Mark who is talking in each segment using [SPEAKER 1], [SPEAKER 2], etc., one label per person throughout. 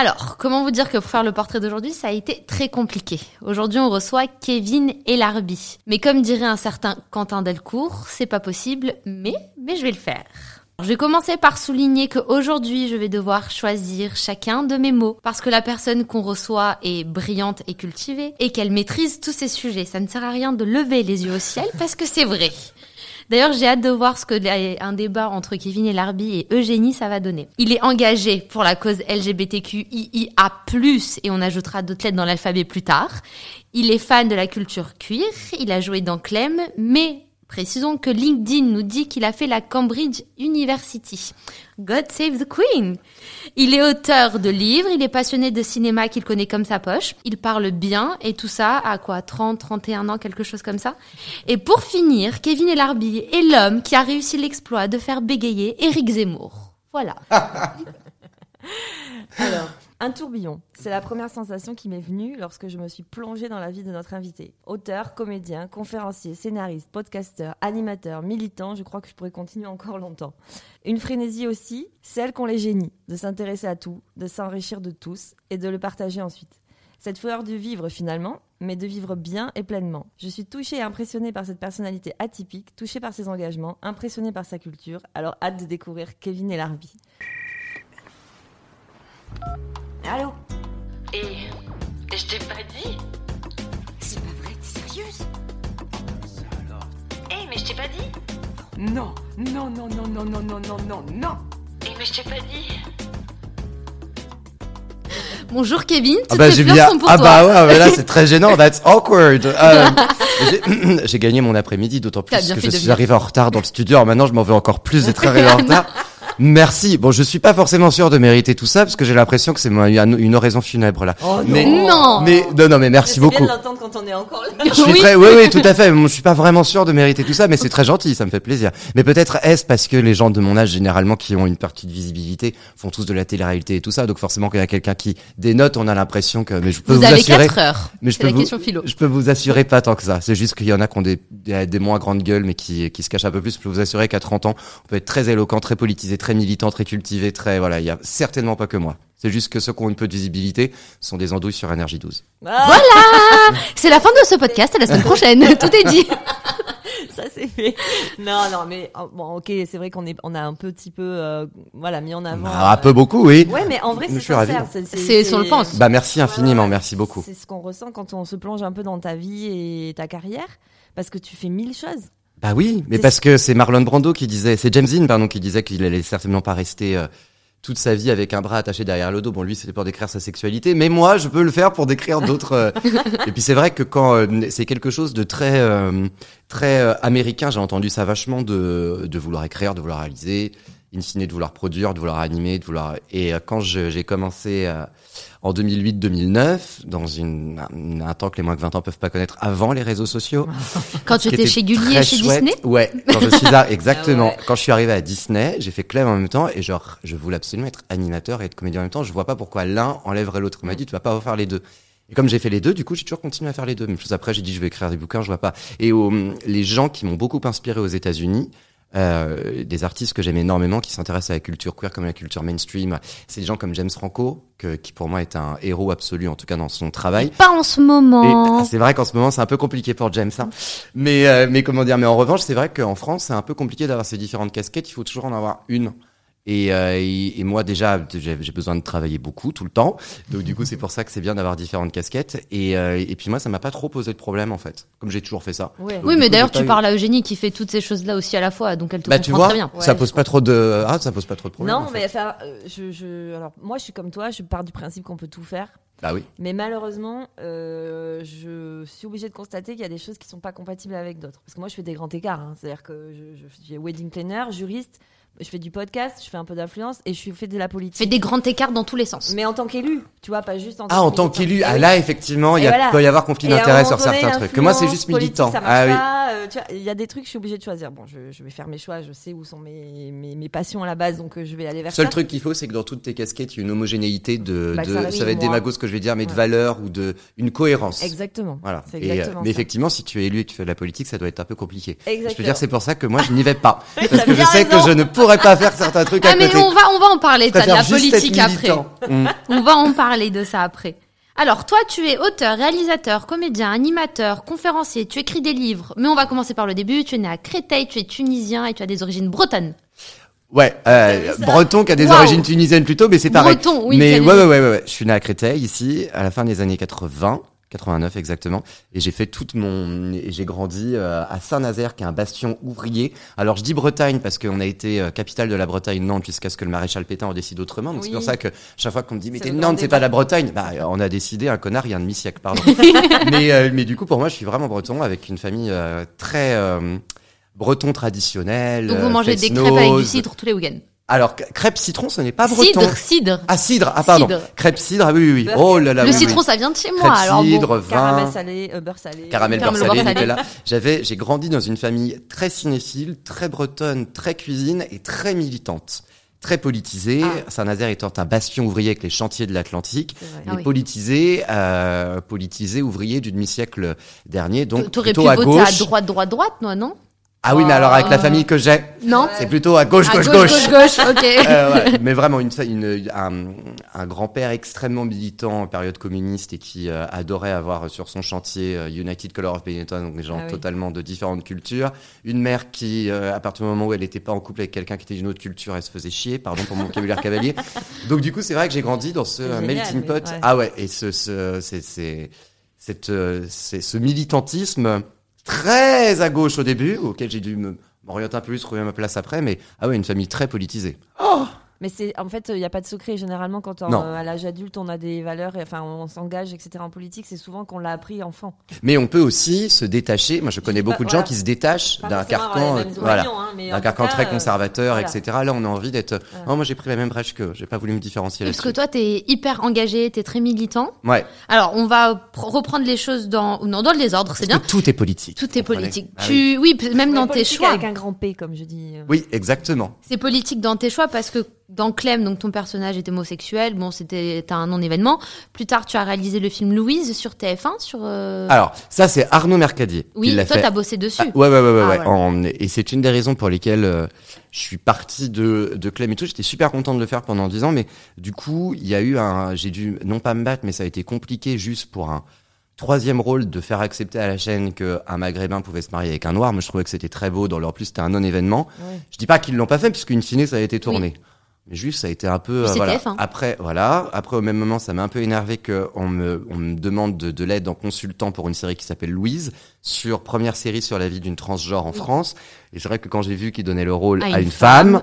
[SPEAKER 1] Alors, comment vous dire que pour faire le portrait d'aujourd'hui, ça a été très compliqué. Aujourd'hui, on reçoit Kevin Elarbi. Mais comme dirait un certain Quentin Delcourt, c'est pas possible, mais, mais je vais le faire. Je vais commencer par souligner qu'aujourd'hui, je vais devoir choisir chacun de mes mots parce que la personne qu'on reçoit est brillante et cultivée et qu'elle maîtrise tous ces sujets. Ça ne sert à rien de lever les yeux au ciel parce que c'est vrai. D'ailleurs, j'ai hâte de voir ce que un débat entre Kevin et Larbi et Eugénie ça va donner. Il est engagé pour la cause LGBTQIA+, et on ajoutera d'autres lettres dans l'alphabet plus tard. Il est fan de la culture cuir, il a joué dans Clem, mais Précisons que LinkedIn nous dit qu'il a fait la Cambridge University. God save the Queen. Il est auteur de livres, il est passionné de cinéma qu'il connaît comme sa poche. Il parle bien et tout ça à quoi 30, 31 ans, quelque chose comme ça. Et pour finir, Kevin Elarbi est l'homme qui a réussi l'exploit de faire bégayer Éric Zemmour. Voilà.
[SPEAKER 2] Alors, un tourbillon, c'est la première sensation qui m'est venue lorsque je me suis plongée dans la vie de notre invité. Auteur, comédien, conférencier, scénariste, podcasteur, animateur, militant, je crois que je pourrais continuer encore longtemps. Une frénésie aussi, celle qu'ont les génies, de s'intéresser à tout, de s'enrichir de tous et de le partager ensuite. Cette fleur du vivre finalement, mais de vivre bien et pleinement. Je suis touchée et impressionnée par cette personnalité atypique, touchée par ses engagements, impressionnée par sa culture, alors hâte de découvrir Kevin et Larbi.
[SPEAKER 3] Allô
[SPEAKER 4] Et. je t'ai pas dit
[SPEAKER 3] C'est pas vrai, t'es sérieuse
[SPEAKER 4] alors Eh, mais je t'ai pas dit
[SPEAKER 3] Non, non, non, non, non, non, non, non, non, non
[SPEAKER 4] Eh, mais je t'ai pas dit
[SPEAKER 1] Bonjour Kevin,
[SPEAKER 5] ah
[SPEAKER 1] toutes
[SPEAKER 5] bah,
[SPEAKER 1] ces
[SPEAKER 5] j'ai
[SPEAKER 1] fleurs sont pour
[SPEAKER 5] ah
[SPEAKER 1] toi.
[SPEAKER 5] bah ouais, mais là c'est très gênant, that's awkward. Euh, j'ai- gagné mon après-midi, d'autant plus que je suis arrivé en retard dans le studio. Alors maintenant, je m'en veux encore plus d'être arrivé en retard. Merci. Bon, je suis pas forcément sûr de mériter tout ça parce que j'ai l'impression que c'est une oraison funèbre là.
[SPEAKER 2] Oh
[SPEAKER 5] mais,
[SPEAKER 1] Non.
[SPEAKER 5] mais non, non, mais merci
[SPEAKER 2] C'est
[SPEAKER 5] beaucoup.
[SPEAKER 2] bien de l'entendre quand on est encore là.
[SPEAKER 5] Je suis
[SPEAKER 1] Oui.
[SPEAKER 5] très, oui, oui, tout à fait. Bon, Je suis pas vraiment sûr de mériter tout ça, mais c'est très gentil, ça me fait plaisir. Mais peut-être est-ce parce que les gens de mon âge, généralement, qui ont une partie de visibilité, font tous de la télé-réalité et tout ça. Donc forcément, qu'il y a quelqu'un qui dénote, on a l'impression que, mais je peux
[SPEAKER 1] Vous
[SPEAKER 5] vous,
[SPEAKER 1] avez
[SPEAKER 5] assurer.
[SPEAKER 1] 4 heures.
[SPEAKER 5] Mais je
[SPEAKER 1] C'est
[SPEAKER 5] peux
[SPEAKER 1] la
[SPEAKER 5] vous,
[SPEAKER 1] question philo.
[SPEAKER 5] je peux vous assurer pas tant que ça. C'est juste qu'il y en a qui ont des, des, des moins grandes gueules, mais qui, qui se cachent un peu plus. Je peux vous assurer qu'à 30 ans, on peut être très éloquent, très politisé, très militant, très cultivé, très, voilà. Il y a certainement pas que moi. C'est juste que ceux qui ont une peu de visibilité sont des andouilles sur Énergie 12.
[SPEAKER 2] Ah,
[SPEAKER 1] C'est la fin de ce podcast, à la semaine prochaine. Tout est dit.
[SPEAKER 2] ça c'est fait. Non, non, mais oh, bon, ok, c'est vrai qu'on est, on a un petit peu, euh, voilà, mis en avant.
[SPEAKER 5] Ah, un
[SPEAKER 2] euh,
[SPEAKER 5] peu beaucoup, oui.
[SPEAKER 2] Ouais, mais en vrai,
[SPEAKER 5] Je
[SPEAKER 2] c'est sincère. C'est,
[SPEAKER 1] C'est ce qu'on le pense.
[SPEAKER 5] Bah, merci infiniment,
[SPEAKER 2] ouais.
[SPEAKER 5] merci beaucoup.
[SPEAKER 2] C'est ce qu'on ressent quand on se plonge un peu dans ta vie et ta carrière, parce que tu fais mille choses.
[SPEAKER 5] Bah oui, mais parce que c'est Marlon Brando qui disait, c'est James Dean pardon qui disait qu'il allait certainement pas rester euh, toute sa vie avec un bras attaché derrière le dos. Bon lui c'était pour décrire sa sexualité, mais moi je peux le faire pour décrire d'autres. euh, Et puis c'est vrai que quand euh, c'est quelque chose de très très américain, j'ai entendu ça vachement de de vouloir écrire, de vouloir réaliser, in fine de vouloir produire, de vouloir animer, de vouloir. Et euh, quand j'ai commencé euh, en 2008-2009 dans une un, temps que les moins de 20 ans peuvent pas connaître avant les réseaux sociaux.
[SPEAKER 1] Quand tu étais chez Gulli et chez
[SPEAKER 5] chouette.
[SPEAKER 1] Disney
[SPEAKER 5] Ouais, quand je suis à, exactement.
[SPEAKER 2] Ah ouais.
[SPEAKER 5] Quand je suis arrivé à Disney, j'ai fait Clem en même temps et genre, je voulais absolument être animateur et être comédien en même temps. Je vois pas pourquoi l'un enlèverait l'autre. On m'a dit, tu vas pas faire les deux. Et comme j'ai fait les deux, du coup, j'ai toujours continué à faire les deux. Mais plus après, j'ai dit, je vais écrire des bouquins, je vois pas. Et euh, les gens qui m'ont beaucoup inspiré aux États-Unis, euh, des artistes que j'aime énormément, qui s'intéressent à la culture queer comme à la culture mainstream, c'est des gens comme James Franco, que, qui pour moi est un héros absolu, en tout cas dans son travail.
[SPEAKER 1] Pas en ce moment.
[SPEAKER 5] ah, c'est vrai qu'en ce moment c'est un peu compliqué pour James, hein. mais euh, mais comment dire, mais en revanche c'est vrai qu'en France c'est un peu compliqué d'avoir ces différentes casquettes. Il faut toujours en avoir une. Et, euh, et, et moi déjà j'ai besoin de travailler beaucoup tout le temps, donc du coup c'est pour ça que c'est bien d'avoir différentes casquettes. Et, euh, et puis moi ça m'a pas trop posé de problème en fait, comme j'ai toujours fait ça.
[SPEAKER 2] Ouais.
[SPEAKER 5] Donc,
[SPEAKER 1] Oui, mais d'ailleurs, tu
[SPEAKER 5] eu-
[SPEAKER 1] parles à Eugénie qui fait toutes ces choses-là aussi à la fois, donc elle te
[SPEAKER 5] Bah tu
[SPEAKER 1] comprend
[SPEAKER 5] vois,
[SPEAKER 1] très bien.
[SPEAKER 5] ça
[SPEAKER 2] Ouais,
[SPEAKER 5] pose pas trop de ah ça pose pas trop de problème.
[SPEAKER 2] Non,
[SPEAKER 5] en fait.
[SPEAKER 2] mais enfin, euh, je, je, alors moi, je suis comme toi. Je pars du principe qu'on peut tout faire.
[SPEAKER 5] bah oui.
[SPEAKER 2] Mais malheureusement, euh, je suis obligée de constater qu'il y a des choses qui sont pas compatibles avec d'autres. Parce que moi, je fais des grands écarts. hein. C'est-à-dire que je, je suis wedding planner, juriste, je fais du podcast, je fais un peu d'influence et je fais de la politique.
[SPEAKER 1] Fait des grands écarts dans tous les sens.
[SPEAKER 2] Mais en tant qu'élu, Tu vois, pas juste en
[SPEAKER 5] Ah, en tant qu'élu, ah là, effectivement, il
[SPEAKER 2] voilà.
[SPEAKER 5] peut y avoir conflit d'intérêt sur certains trucs. Que moi, c'est juste militant.
[SPEAKER 2] ça
[SPEAKER 5] Ah oui.
[SPEAKER 2] euh, tu vois, il y a des trucs, je suis obligée de choisir. Bon, je, je vais faire mes choix, je sais où sont mes, mes, mes passions à la base, donc euh, je vais aller vers
[SPEAKER 5] Le seul
[SPEAKER 2] ça.
[SPEAKER 5] truc qu'il faut, c'est que dans toutes tes casquettes, il y a une homogénéité de,
[SPEAKER 2] Bah,
[SPEAKER 5] de
[SPEAKER 2] ça,
[SPEAKER 5] va être démago ce que je vais dire, mais de valeur ou de une cohérence.
[SPEAKER 2] Exactement.
[SPEAKER 5] Voilà. Et, euh,
[SPEAKER 2] exactement
[SPEAKER 5] mais effectivement, si tu es élu et que tu fais de la politique, ça doit être un peu compliqué. Je peux dire, c'est pour ça que moi, je n'y vais pas. Parce que je sais que je ne pourrais pas faire certains trucs à
[SPEAKER 1] Ah mais
[SPEAKER 5] côté.
[SPEAKER 1] on va on va en parler de ça, de la politique après.
[SPEAKER 5] Mm.
[SPEAKER 1] On va en parler de ça après. Alors toi, tu es auteur, réalisateur, comédien, animateur, conférencier, tu écris des livres. Mais on va commencer par le début. Tu es né à Créteil, tu es tunisien et tu as des origines bretonnes.
[SPEAKER 5] Ouais, euh, breton qui a des origines tunisiennes plutôt, mais c'est pareil.
[SPEAKER 1] Breton, oui.
[SPEAKER 5] mais ouais, ouais, ouais, ouais. Je suis né à Créteil ici à la fin des années 80. 89 exactement. Et j'ai fait toute mon et j'ai grandi euh, à Saint-Nazaire qui est un bastion ouvrier. Alors je dis Bretagne parce qu'on a été euh, capitale de la Bretagne Nantes jusqu'à ce que le maréchal Pétain en décide autrement. Donc c'est pour ça que chaque fois qu'on me dit mais t'es Nantes c'est pas la Bretagne. Bah on a décidé un connard il y a un demi-siècle pardon. Mais euh, mais du coup pour moi je suis vraiment breton avec une famille euh, très euh, breton traditionnel
[SPEAKER 1] Donc
[SPEAKER 5] euh,
[SPEAKER 1] vous mangez des crêpes avec du cidre tous les week-ends.
[SPEAKER 5] Alors, c- crêpes citron, ce n'est pas breton.
[SPEAKER 1] Cidre, cidre.
[SPEAKER 5] Ah, cidre, ah pardon.
[SPEAKER 1] Cidre.
[SPEAKER 5] Crêpes cidre, ah oui, oui, oui. Oh là là,
[SPEAKER 1] le
[SPEAKER 5] oui,
[SPEAKER 1] citron,
[SPEAKER 5] oui.
[SPEAKER 1] ça vient de chez moi.
[SPEAKER 5] Crêpes
[SPEAKER 1] alors bon.
[SPEAKER 5] cidre,
[SPEAKER 2] Caramel
[SPEAKER 5] vin,
[SPEAKER 2] salé, euh, beurre salé.
[SPEAKER 5] caramel beurre
[SPEAKER 1] Caramel
[SPEAKER 5] salé,
[SPEAKER 1] beurre salé.
[SPEAKER 5] Nicolas. J'avais, j'ai grandi dans une famille très cinéphile, très bretonne, très cuisine et très militante. Très politisée,
[SPEAKER 2] Ah.
[SPEAKER 5] Saint-Nazaire étant un bastion ouvrier avec les chantiers de l'Atlantique,
[SPEAKER 2] vrai.
[SPEAKER 1] Ah
[SPEAKER 5] mais
[SPEAKER 1] oui.
[SPEAKER 5] politisé, euh, politisé ouvrier du demi-siècle dernier, donc
[SPEAKER 1] T'aurais pu
[SPEAKER 5] plutôt à
[SPEAKER 1] voter
[SPEAKER 5] gauche.
[SPEAKER 1] à droite, droite, droite, non, non?
[SPEAKER 5] Ah oui, mais alors avec la
[SPEAKER 1] Euh,
[SPEAKER 5] famille que j'ai,
[SPEAKER 1] Non.
[SPEAKER 5] c'est plutôt à gauche, gauche,
[SPEAKER 1] gauche, gauche, gauche, ok.
[SPEAKER 5] Euh, ouais, mais vraiment une, une, un, un grand-père extrêmement militant en période communiste et qui euh, adorait avoir sur son chantier United Color of Benetton, donc des gens
[SPEAKER 2] Ah
[SPEAKER 5] totalement de différentes cultures. Une mère qui, euh, à partir du moment où elle n'était pas en couple avec quelqu'un qui était d'une autre culture, elle se faisait chier, pardon pour mon vocabulaire cavalier. Donc du coup, c'est vrai que j'ai grandi dans ce melting pot. Ah ouais, et ce, ce, c'est, c'est ce militantisme très à gauche au début, auquel j'ai dû m'orienter un peu plus, trouver ma place après, mais ah ouais, une famille très politisée.
[SPEAKER 2] Mais c'est en fait, il n'y a pas de secret. Généralement, quand on, euh, à l'âge adulte, on a des valeurs, et, enfin, on s'engage, etc. En politique, c'est souvent qu'on l'a appris enfant.
[SPEAKER 5] Mais on peut aussi se détacher. Moi, je connais
[SPEAKER 2] pas-
[SPEAKER 5] beaucoup de gens qui se détachent d'un carcan, euh, voilà,
[SPEAKER 2] hein,
[SPEAKER 5] d'un carcan
[SPEAKER 2] cas,
[SPEAKER 5] très
[SPEAKER 2] euh,
[SPEAKER 5] conservateur,
[SPEAKER 2] voilà.
[SPEAKER 5] etc. Là, on a envie d'être. Oh, moi, j'ai pris la même brèche que. J'ai pas voulu me différencier
[SPEAKER 1] Parce que toi, t'es hyper engagé, t'es très militant.
[SPEAKER 5] Ouais.
[SPEAKER 1] Alors, on va pr- reprendre les choses dans, non, dans le désordre, c'est
[SPEAKER 5] Parce
[SPEAKER 1] bien.
[SPEAKER 5] que tout est politique.
[SPEAKER 1] Tout est politique.
[SPEAKER 5] Ah
[SPEAKER 1] tu, oui, même dans tes choix.
[SPEAKER 2] Avec un grand P, comme je dis. euh.
[SPEAKER 5] Oui, exactement.
[SPEAKER 1] C'est politique dans tes choix parce que dans Clem, donc ton personnage est homosexuel. Bon, c'était un non-événement. Plus tard, tu as réalisé le film Louise sur TF1 sur. euh,
[SPEAKER 5] Alors, ça, c'est Arnaud Mercadier
[SPEAKER 1] oui, toi, t'as bossé dessus.
[SPEAKER 5] Ah, ouais, ouais, ouais, ouais.
[SPEAKER 1] Ah,
[SPEAKER 5] ouais.
[SPEAKER 1] voilà.
[SPEAKER 5] En- et c'est une des raisons pour lesquelles euh, je suis parti de, de Clem et tout. J'étais super content de le faire pendant 10 ans, mais du coup, il y a eu un, j'ai dû, non pas me battre, mais ça a été compliqué juste pour un troisième rôle de faire accepter à la chaîne qu'un maghrébin pouvait se marier avec un noir. Moi, je trouvais que c'était très beau. Dans leur plus, c'était un non-événement.
[SPEAKER 2] Ouais.
[SPEAKER 5] Je dis pas qu'ils l'ont pas fait, puisqu'une fine, ça a été tourné. Mais juste, ça a été un peu, euh, voilà.
[SPEAKER 1] TF1.
[SPEAKER 5] Après, voilà. Après, au même moment, ça m'a un peu énervé qu'on me, on me demande de, de l'aide en consultant pour une série qui s'appelle Louise, sur première série sur la vie d'une transgenre en France. Et c'est vrai que quand j'ai vu qu'il donnait le rôle à, une, femme,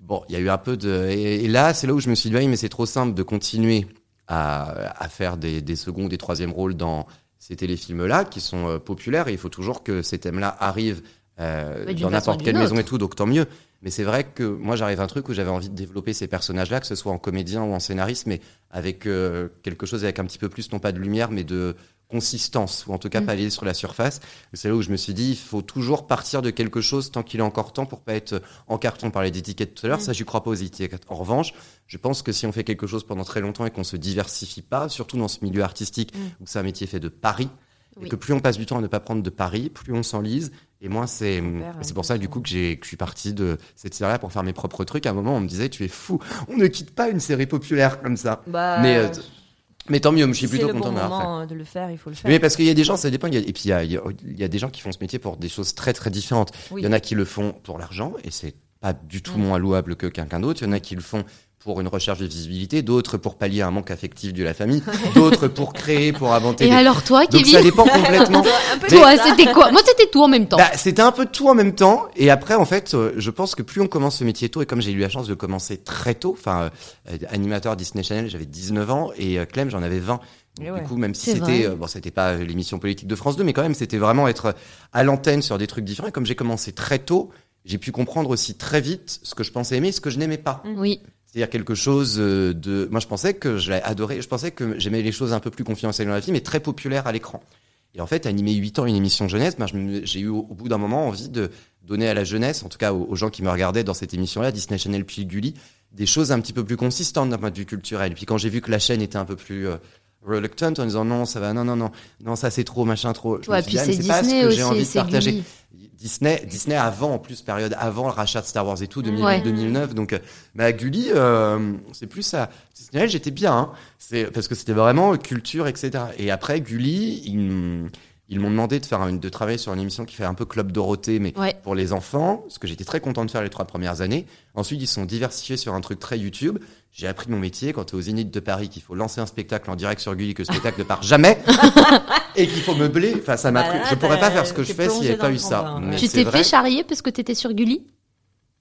[SPEAKER 5] bon, il y a eu un peu de, et, et là, c'est là où je me suis dit, oui, mais c'est trop simple de continuer à, à faire des, des seconds, des troisièmes rôles dans ces téléfilms-là, qui sont euh, populaires, et il faut toujours que ces thèmes-là arrivent euh,
[SPEAKER 1] d'une
[SPEAKER 5] dans n'importe quelle maison et tout, donc tant mieux. Mais c'est vrai que moi, j'arrive à un truc où j'avais envie de développer ces personnages-là, que ce soit en comédien ou en scénariste, mais avec euh, quelque chose avec un petit peu plus, non pas de lumière, mais de consistance, ou en tout cas
[SPEAKER 1] Mm.
[SPEAKER 5] pas aller sur la surface. C'est là où je me suis dit, il faut toujours partir de quelque chose tant qu'il est encore temps pour pas être en carton par les étiquettes tout à l'heure.
[SPEAKER 2] Mm.
[SPEAKER 5] Ça, j'y crois pas aux étiquettes. En revanche, je pense que si on fait quelque chose pendant très longtemps et qu'on se diversifie pas, surtout dans ce milieu artistique
[SPEAKER 2] Mm.
[SPEAKER 5] où c'est un métier fait de paris,
[SPEAKER 1] Oui.
[SPEAKER 5] et que plus on passe du temps à ne pas prendre de paris, plus on s'enlise. Et moi, c'est
[SPEAKER 2] Super,
[SPEAKER 5] c'est pour ça du coup que j'ai que je suis parti de cette série-là pour faire mes propres trucs. À un moment, on me disait, tu es fou, on ne quitte pas une série populaire comme ça.
[SPEAKER 2] Bah,
[SPEAKER 5] Mais euh, mais tant mieux, je suis plutôt
[SPEAKER 2] le
[SPEAKER 5] content
[SPEAKER 2] bon
[SPEAKER 5] fait.
[SPEAKER 2] euh, de le faire, il faut le faire.
[SPEAKER 5] Mais parce qu'il y a des gens, ça dépend. et puis il y a, il y a- des gens qui font ce métier pour des choses très très différentes.
[SPEAKER 2] Oui.
[SPEAKER 5] Il y en a qui le font pour l'argent et c'est pas du tout
[SPEAKER 2] Mm.
[SPEAKER 5] moins louable que quelqu'un d'autre. Il y en a qui le font pour une recherche de visibilité, d'autres pour pallier un manque affectif de la famille, d'autres pour créer, pour inventer.
[SPEAKER 1] Et
[SPEAKER 5] des-
[SPEAKER 1] alors toi,
[SPEAKER 5] Donc
[SPEAKER 1] Kevin
[SPEAKER 5] ça dépend complètement.
[SPEAKER 2] un peu
[SPEAKER 1] Toi, c'était quoi? Moi, c'était tout en même temps.
[SPEAKER 5] Bah, c'était un peu tout en même temps. Et après, en fait, euh, je pense que plus on commence ce métier tôt, et comme j'ai eu la chance de commencer très tôt, enfin, euh, animateur Disney Channel, j'avais 19 ans, et euh, Clem, j'en avais 20.
[SPEAKER 2] Et
[SPEAKER 5] Du coup, même si c'était, euh, bon, c'était pas l'émission politique de France 2, mais quand même, c'était vraiment être à l'antenne sur des trucs différents. Et comme j'ai commencé très tôt, j'ai pu comprendre aussi très vite ce que je pensais aimer et ce que je n'aimais pas.
[SPEAKER 1] Oui.
[SPEAKER 5] C'est-à-dire quelque chose euh, de. Moi, je pensais que j'allais adorer. Je pensais que j'aimais les choses un peu plus confidentielles dans la vie, mais très populaires à l'écran. Et en fait, animer 8 ans une émission jeunesse, ben, je j'ai eu au, bout d'un moment envie de donner à la jeunesse, en tout cas aux, aux gens qui me regardaient dans cette émission-là, Disney Channel puis Gulli, des choses un petit peu plus consistantes d'un point de vue culturel. Et puis quand j'ai vu que la chaîne était un peu plus euh, reluctant en disant non, ça va, non, non, non, non, ça c'est trop, machin, trop. Je me
[SPEAKER 1] Ouais,
[SPEAKER 5] suis
[SPEAKER 1] puis
[SPEAKER 5] dit, ah,
[SPEAKER 1] c'est
[SPEAKER 5] pas ce que j'ai envie de partager.
[SPEAKER 1] Gulli.
[SPEAKER 5] Disney, Disney avant, en plus, période avant le rachat de Star Wars et tout, 2000,
[SPEAKER 1] Ouais.
[SPEAKER 5] 2009. Donc, euh, bah, Gulli, euh, c'est plus ça. Disney, j'étais bien, hein. C'est, parce que c'était vraiment culture, etc. Et après, Gulli, ils, m- ils m'ont demandé de faire une, de travailler sur une émission qui fait un peu Club Dorothée, mais
[SPEAKER 1] Ouais.
[SPEAKER 5] pour les enfants, ce que j'étais très content de faire les trois premières années. Ensuite, ils sont diversifiés sur un truc très YouTube. J'ai appris mon métier quand tu es au Zénith de Paris, qu'il faut lancer un spectacle en direct sur Gulli, que le spectacle ne part jamais, et qu'il faut meubler. Enfin, ça m'a
[SPEAKER 2] Bah
[SPEAKER 5] pris- Je pourrais pas faire ce que je fais s'il n'y avait pas eu ça. Mais
[SPEAKER 1] Tu t'es fait charrier parce que t'étais sur Gulli?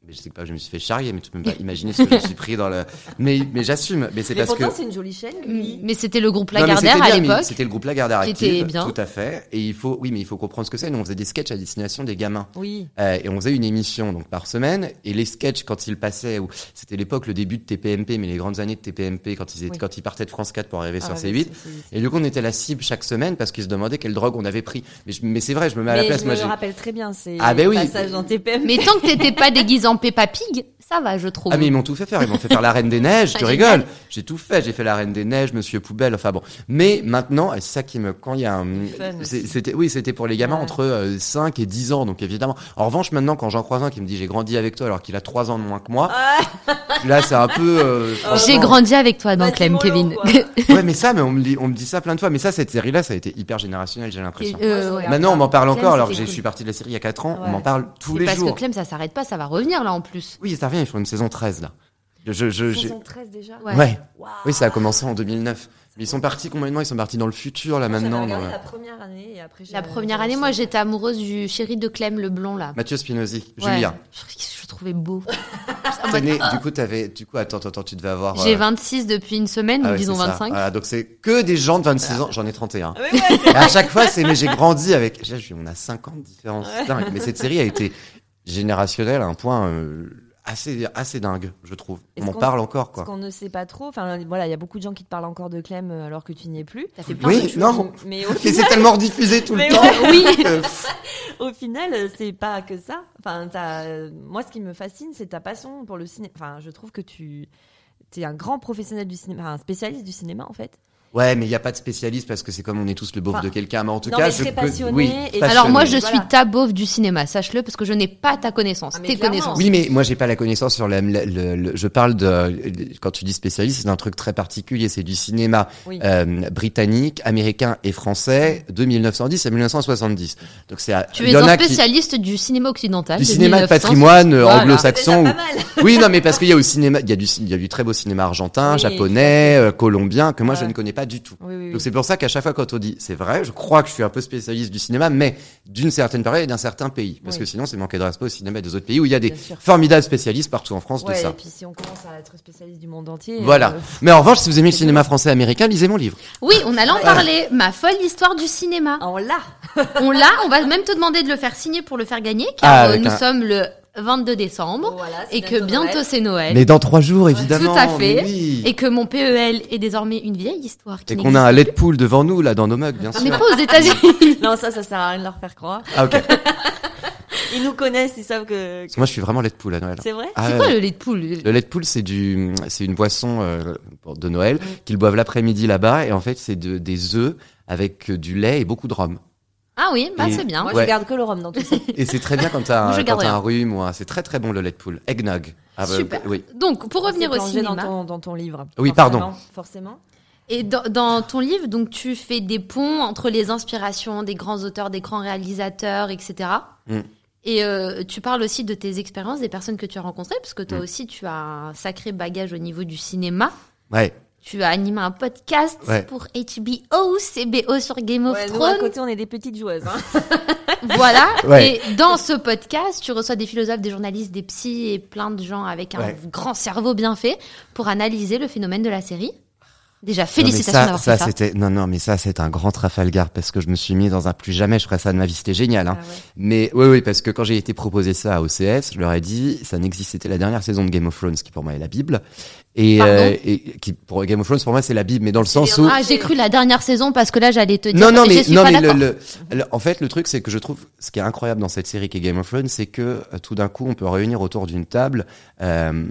[SPEAKER 5] Mais je sais pas, je me suis fait charrier, mais tu peux pas imaginer ce que je suis pris dans le. Mais, mais j'assume. Mais c'est parce que.
[SPEAKER 2] pourtant, c'est une jolie chaîne, Gulli.
[SPEAKER 1] Mais c'était le groupe
[SPEAKER 5] Non,
[SPEAKER 1] Lagardère
[SPEAKER 5] c'était
[SPEAKER 1] à l'époque.
[SPEAKER 5] C'était le groupe Lagardère
[SPEAKER 1] Qui
[SPEAKER 5] Active,
[SPEAKER 1] était bien.
[SPEAKER 5] tout à fait. Et il faut, oui, mais il faut comprendre ce que c'est. Nous, on faisait des sketchs à destination des gamins.
[SPEAKER 2] Oui.
[SPEAKER 5] Euh, et on faisait une émission donc par semaine. Et les sketchs, quand ils passaient, ou c'était l'époque, le début de TPMP, mais les grandes années de TPMP, quand ils étaient,
[SPEAKER 2] Oui.
[SPEAKER 5] quand ils partaient de France 4 pour arriver sur
[SPEAKER 2] Ah,
[SPEAKER 5] C8.
[SPEAKER 2] oui, c'est- c'est-
[SPEAKER 5] Et du coup, on était la cible chaque semaine parce qu'ils se demandaient quelle drogue on avait pris. Mais, je- mais c'est vrai, je me mets à la
[SPEAKER 2] Mais
[SPEAKER 5] place.
[SPEAKER 2] je
[SPEAKER 5] Moi,
[SPEAKER 2] me rappelle très bien, c'est
[SPEAKER 5] Ah, ben oui.
[SPEAKER 2] passage dans TPM.
[SPEAKER 1] Mais tant que t'étais pas déguisé en Peppa Pig, ça va, je trouve.
[SPEAKER 5] Ah mais ils m'ont tout fait faire, ils m'ont fait faire la Reine des Neiges, tu rigoles. J'ai tout fait, j'ai fait la Reine des Neiges, Monsieur Poubelle, enfin bon. Mais maintenant, et c'est ça qui me quand il y a un c'était oui, c'était pour les gamins
[SPEAKER 2] Ouais.
[SPEAKER 5] entre euh, 5 et 10 ans donc évidemment. En revanche, maintenant quand j'en croise un qui me dit j'ai grandi avec toi alors qu'il a 3 ans de moins que moi,
[SPEAKER 2] Ah,
[SPEAKER 5] là c'est un peu euh,
[SPEAKER 1] J'ai grandi avec toi dans
[SPEAKER 2] Bah,
[SPEAKER 1] Clem, Kevin.
[SPEAKER 5] Ouais, mais ça mais on me dit on me dit ça plein de fois, mais ça cette série là ça a été hyper générationnel, j'ai l'impression.
[SPEAKER 1] Euh, ouais.
[SPEAKER 5] Maintenant, on m'en parle
[SPEAKER 1] Clem,
[SPEAKER 5] encore alors que je suis parti de la série il y a 4 ans, on m'en parle tous les
[SPEAKER 1] parce
[SPEAKER 5] jours.
[SPEAKER 1] que Clem, ça s'arrête pas, ça va revenir là en plus.
[SPEAKER 5] Oui, ça revient, ils font une saison 13 là. Je, je, j'ai-
[SPEAKER 2] 73 déjà.
[SPEAKER 1] Ouais.
[SPEAKER 5] Oui, ça a commencé en 2009. Mais ils sont partis complètement, ils sont partis dans le futur là maintenant.
[SPEAKER 2] regardé
[SPEAKER 5] dans le-
[SPEAKER 2] la première année et après j'ai-
[SPEAKER 1] La première année, moi, j'étais amoureuse du chéri de Clem, le blond là.
[SPEAKER 5] Mathieu Spinozzi,
[SPEAKER 1] Ouais.
[SPEAKER 5] Julien.
[SPEAKER 1] Je, le trouvais beau.
[SPEAKER 5] Né- du coup, t'avais, du coup, attends, attends, tu devais avoir.
[SPEAKER 1] J'ai
[SPEAKER 5] euh,
[SPEAKER 1] 26 depuis une semaine,
[SPEAKER 5] ah
[SPEAKER 1] ou
[SPEAKER 5] ouais,
[SPEAKER 1] disons
[SPEAKER 5] c'est ça.
[SPEAKER 1] 25.
[SPEAKER 5] Voilà, donc c'est que des gens de 26 ans. J'en ai 31.
[SPEAKER 2] Ah, mais ouais,
[SPEAKER 5] Et à chaque fois, c'est, mais j'ai grandi avec, on a 50 différences. Dingue. Mais cette série a été générationnelle à un point euh, assez, assez dingue, je trouve. On
[SPEAKER 2] qu'on-
[SPEAKER 5] parle encore,
[SPEAKER 2] Ce
[SPEAKER 5] quoi.
[SPEAKER 2] qu'on ne sait pas trop, enfin voilà, il y a beaucoup de gens qui te parlent encore de Clem euh, alors que tu n'y es plus.
[SPEAKER 1] Ça fait plein
[SPEAKER 5] Oui,
[SPEAKER 1] de choses.
[SPEAKER 5] non.
[SPEAKER 2] Mais au
[SPEAKER 5] Mais
[SPEAKER 2] final,
[SPEAKER 5] c'est tellement rediffusé tout le
[SPEAKER 2] Mais
[SPEAKER 5] temps.
[SPEAKER 1] Oui.
[SPEAKER 5] Euh,
[SPEAKER 2] au final, c'est pas que ça. Enfin, t'as- moi, ce qui me fascine, c'est ta passion pour le cinéma. Enfin, je trouve que tu es un grand professionnel du cinéma, un spécialiste du cinéma en fait.
[SPEAKER 5] Ouais, mais il n'y a pas de spécialiste parce que c'est comme on est tous le beauf
[SPEAKER 2] Enfin,
[SPEAKER 5] de quelqu'un. Mais en tout
[SPEAKER 2] non,
[SPEAKER 5] cas,
[SPEAKER 2] mais
[SPEAKER 5] je peux- oui,
[SPEAKER 2] et-.
[SPEAKER 1] Alors moi, je
[SPEAKER 2] Voilà.
[SPEAKER 1] suis ta beauf du cinéma, sache-le, parce que je n'ai pas ta connaissance,
[SPEAKER 2] Ah,
[SPEAKER 1] tes
[SPEAKER 2] clairement.
[SPEAKER 1] connaissances.
[SPEAKER 5] Oui, mais moi j'ai pas la connaissance sur la, le- le- je parle de quand tu dis spécialiste, c'est un truc très particulier, c'est du cinéma
[SPEAKER 2] Oui.
[SPEAKER 5] euh, britannique, américain et français de 1910 à 1970. Donc c'est
[SPEAKER 1] Tu
[SPEAKER 5] il
[SPEAKER 1] es
[SPEAKER 5] y en
[SPEAKER 1] un
[SPEAKER 5] a qui-
[SPEAKER 1] spécialiste du cinéma occidental.
[SPEAKER 5] du
[SPEAKER 1] de
[SPEAKER 5] cinéma de
[SPEAKER 1] 1900.
[SPEAKER 5] patrimoine euh,
[SPEAKER 1] Voilà.
[SPEAKER 5] anglo-saxon. Ou-
[SPEAKER 2] mal.
[SPEAKER 5] Oui, non, mais parce qu'il y a au cinéma, il y a du, il y a du très beau cinéma argentin,
[SPEAKER 2] Oui,
[SPEAKER 5] japonais, euh, colombien, que moi je ne connais pas du tout.
[SPEAKER 2] Oui, oui, oui.
[SPEAKER 5] Donc c'est pour ça qu'à chaque fois quand on dit, c'est vrai, je crois que je suis un peu spécialiste du cinéma, mais d'une certaine période et d'un certain pays. Parce
[SPEAKER 2] Oui.
[SPEAKER 5] que sinon c'est manquer de respect au cinéma des autres pays où il y a des formidables spécialistes partout en France
[SPEAKER 2] Ouais,
[SPEAKER 5] de
[SPEAKER 2] et
[SPEAKER 5] ça.
[SPEAKER 2] puis si on commence à être spécialiste du monde entier.
[SPEAKER 5] Voilà.
[SPEAKER 2] euh,
[SPEAKER 5] Mais en revanche, si vous aimez le cinéma français et américain, lisez mon livre.
[SPEAKER 1] Oui, on allait en parler. Ma folle histoire du cinéma.
[SPEAKER 2] on l'a.
[SPEAKER 1] On l'a, on va même te demander de le faire signer pour le faire gagner, car
[SPEAKER 5] Ah,
[SPEAKER 1] euh, nous
[SPEAKER 5] un-
[SPEAKER 1] sommes le 22 décembre
[SPEAKER 2] Voilà, c'est
[SPEAKER 1] et que bientôt
[SPEAKER 2] Noël.
[SPEAKER 1] c'est Noël.
[SPEAKER 5] Mais dans trois jours, évidemment.
[SPEAKER 1] Tout à fait.
[SPEAKER 5] oui.
[SPEAKER 1] Et que mon PEL est désormais une vieille histoire qui
[SPEAKER 5] Et qu'on a un lait poule devant nous, là, dans nos mugs, bien
[SPEAKER 1] plus. On n'est
[SPEAKER 5] sûr.
[SPEAKER 1] pas aux États-Unis.
[SPEAKER 2] Non, ça, ça sert à rien de leur faire croire.
[SPEAKER 5] Ah, ok.
[SPEAKER 2] Ils nous connaissent, ils savent que.
[SPEAKER 5] que moi, je suis vraiment lait de poule à Noël.
[SPEAKER 2] C'est vrai
[SPEAKER 5] Ah,
[SPEAKER 1] C'est quoi le lait de poule?
[SPEAKER 5] Le lait de poule, c'est du, c'est une boisson euh, de Noël qu'ils boivent l'après-midi là-bas, et en fait, c'est de, des œufs avec du lait et beaucoup de rhum.
[SPEAKER 1] Ah oui, bah c'est bien.
[SPEAKER 2] Moi,
[SPEAKER 5] Ouais.
[SPEAKER 2] je garde que le rhum dans tout ça.
[SPEAKER 5] Et c'est très bien quand t'as un, quand t'as un rhume ou un, c'est très très bon le lait de poule. Eggnog. Ah, bah,
[SPEAKER 1] Super.
[SPEAKER 5] Oui.
[SPEAKER 1] Donc, pour revenir au cinéma.
[SPEAKER 2] Dans ton, dans ton livre.
[SPEAKER 5] Oui,
[SPEAKER 2] Forcément,
[SPEAKER 5] pardon.
[SPEAKER 2] Forcément.
[SPEAKER 1] Et dans, dans ton livre, donc tu fais des ponts entre les inspirations des grands auteurs, des grands réalisateurs, etc.
[SPEAKER 5] Mm.
[SPEAKER 1] Et euh, tu parles aussi de tes expériences, des personnes que tu as rencontrées, parce que toi
[SPEAKER 5] Mm.
[SPEAKER 1] aussi tu as un sacré bagage au niveau du cinéma.
[SPEAKER 5] Ouais.
[SPEAKER 1] Tu as animé un podcast
[SPEAKER 5] Ouais.
[SPEAKER 1] pour HBO, CBO sur Game of
[SPEAKER 2] Ouais, nous, à
[SPEAKER 1] Thrones.
[SPEAKER 2] côté, on est des petites joueuses. Hein.
[SPEAKER 1] Voilà.
[SPEAKER 5] Ouais.
[SPEAKER 1] Et dans ce podcast, tu reçois des philosophes, des journalistes, des psys et plein de gens avec un
[SPEAKER 5] Ouais.
[SPEAKER 1] grand cerveau bien fait pour analyser le phénomène de la série. Déjà, félicitations d'avoir
[SPEAKER 5] ça,
[SPEAKER 1] ça.
[SPEAKER 5] c'était non non mais ça c'est un grand Trafalgar parce que je me suis mis dans un plus jamais je ferai ça de ma vie c'était génial hein.
[SPEAKER 2] Ah ouais.
[SPEAKER 5] mais oui oui parce que quand j'ai été proposé ça à OCS je leur ai dit ça n'existe c'était la dernière saison de Game of Thrones qui pour moi est la Bible et, euh, et qui pour Game of Thrones pour moi c'est la Bible mais dans le sens où
[SPEAKER 1] Ah, j'ai cru la dernière saison parce que là, j'allais te dire.
[SPEAKER 5] non non mais non mais le, le- le- en fait le truc c'est que je trouve ce qui est incroyable dans cette série qui est Game of Thrones c'est que euh, tout d'un coup on peut réunir autour d'une table euh,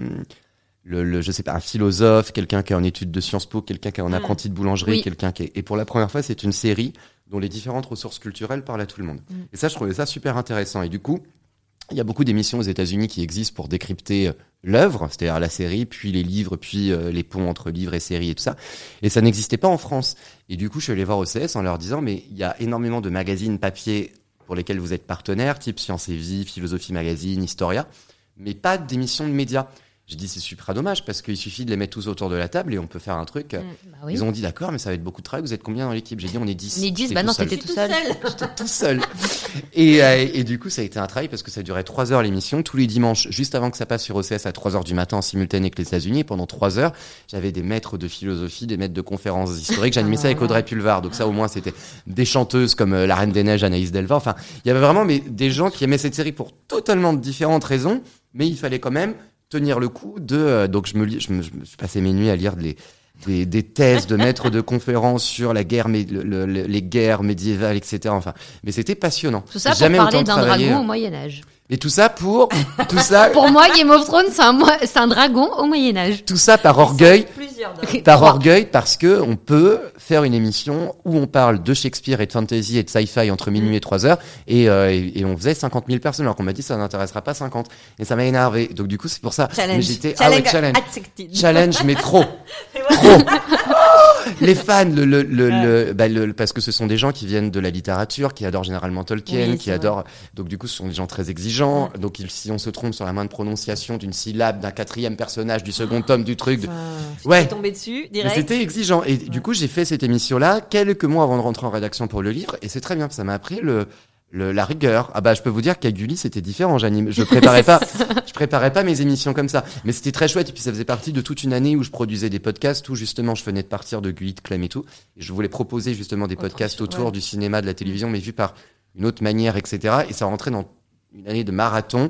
[SPEAKER 5] le, le- je sais pas un philosophe quelqu'un qui est en études de Sciences Po quelqu'un qui est en
[SPEAKER 2] Mm.
[SPEAKER 5] apprenti de boulangerie
[SPEAKER 1] Oui.
[SPEAKER 5] quelqu'un qui est et pour la première fois c'est une série dont les différentes ressources culturelles parlent à tout le monde
[SPEAKER 2] Mm.
[SPEAKER 5] et ça je trouvais ça super intéressant et du coup il y a beaucoup d'émissions aux États-Unis qui existent pour décrypter euh, l'œuvre, c'est-à-dire la série, puis les livres, puis euh, les ponts entre livres et séries et tout ça. Et ça n'existait pas en France. Et du coup, je suis allé voir OCS en leur disant, mais il y a énormément de magazines papier pour lesquels vous êtes partenaire, type Science et Vie, Philosophie Magazine, Historia, mais pas d'émissions de médias. J'ai dit, c'est super dommage parce qu'il suffit de les mettre tous autour de la table et on peut faire un truc.
[SPEAKER 2] Mm.
[SPEAKER 1] Bah oui.
[SPEAKER 5] Ils ont dit, d'accord, mais ça va être beaucoup de travail. Vous êtes combien dans l'équipe? J'ai dit, on est 10.
[SPEAKER 1] On est 10,
[SPEAKER 5] J'étais
[SPEAKER 1] bah
[SPEAKER 5] tout
[SPEAKER 1] non,
[SPEAKER 5] seul.
[SPEAKER 1] t'étais tout seul.
[SPEAKER 5] J'étais tout seul. Et, euh, et du coup, ça a été un travail parce que ça durait trois heures l'émission, tous les dimanches, juste avant que ça passe sur OCS à 3 heures du matin en simultané avec les États-Unis. Pendant trois heures, j'avais des maîtres de philosophie, des maîtres de conférences historiques. J'animais ça avec Audrey Pulvar. Donc ça, au moins, c'était des chanteuses comme euh, la Reine des Neiges, Anaïs Delva. Enfin, il y avait vraiment mais, des gens qui aimaient cette série pour totalement différentes raisons, mais il fallait quand même tenir le coup de. euh, donc je me, lis, je me, je me suis passé mes nuits à lire des, des, des thèses de maîtres de conférences sur la guerre, le- le- les guerres médiévales, etc. Enfin, mais c'était passionnant.
[SPEAKER 1] Tout ça pour
[SPEAKER 5] Jamais
[SPEAKER 1] parler d'un dragon au Moyen-Âge.
[SPEAKER 5] Et tout ça pour tout ça,
[SPEAKER 1] Pour moi, Game of Thrones, c'est un, c'est un dragon au Moyen-Âge.
[SPEAKER 5] tout ça par orgueil. Par orgueil, parce que on peut faire une émission où on parle de Shakespeare et de fantasy et de sci-fi entre minuit et 3 heures, et, euh, et, et on faisait 50 000 personnes, alors qu'on m'a dit ça n'intéressera pas 50. Et ça m'a énervé. Donc du coup, c'est pour ça. Mais
[SPEAKER 2] Challenge.
[SPEAKER 5] ah ouais, challenge.
[SPEAKER 2] accepted.
[SPEAKER 5] Challenge, mais trop. Trop. Les fans, le, le, le, le- bah, le- parce que ce sont des gens qui viennent de la littérature, qui adorent généralement Tolkien,
[SPEAKER 2] Oui,
[SPEAKER 5] qui adorent. Donc du coup, ce sont des gens très exigeants. Donc ils- si on se trompe sur la moindre prononciation d'une syllabe, d'un quatrième personnage, du second tome, du truc, de- Ouais.
[SPEAKER 2] suis tombée dessus direct.
[SPEAKER 5] c'était exigeant. Et du coup, j'ai fait cette émission-là quelques mois avant de rentrer en rédaction pour le livre. Et c'est très bien. Ça m'a appris le, le- la rigueur. Ah bah, je peux vous dire qu'à Gulli, c'était différent. J'anime, je préparais pas, je préparais pas mes émissions comme ça. Mais c'était très chouette. Et puis, ça faisait partie de toute une année où je produisais des podcasts où justement, je venais de partir de Gulli, de Clem et tout. Et je voulais proposer justement des
[SPEAKER 2] Autre
[SPEAKER 5] podcasts
[SPEAKER 2] chose,
[SPEAKER 5] autour
[SPEAKER 2] ouais.
[SPEAKER 5] du cinéma, de la télévision, mais vus par une autre manière, etc. Et ça rentrait dans une année de marathon.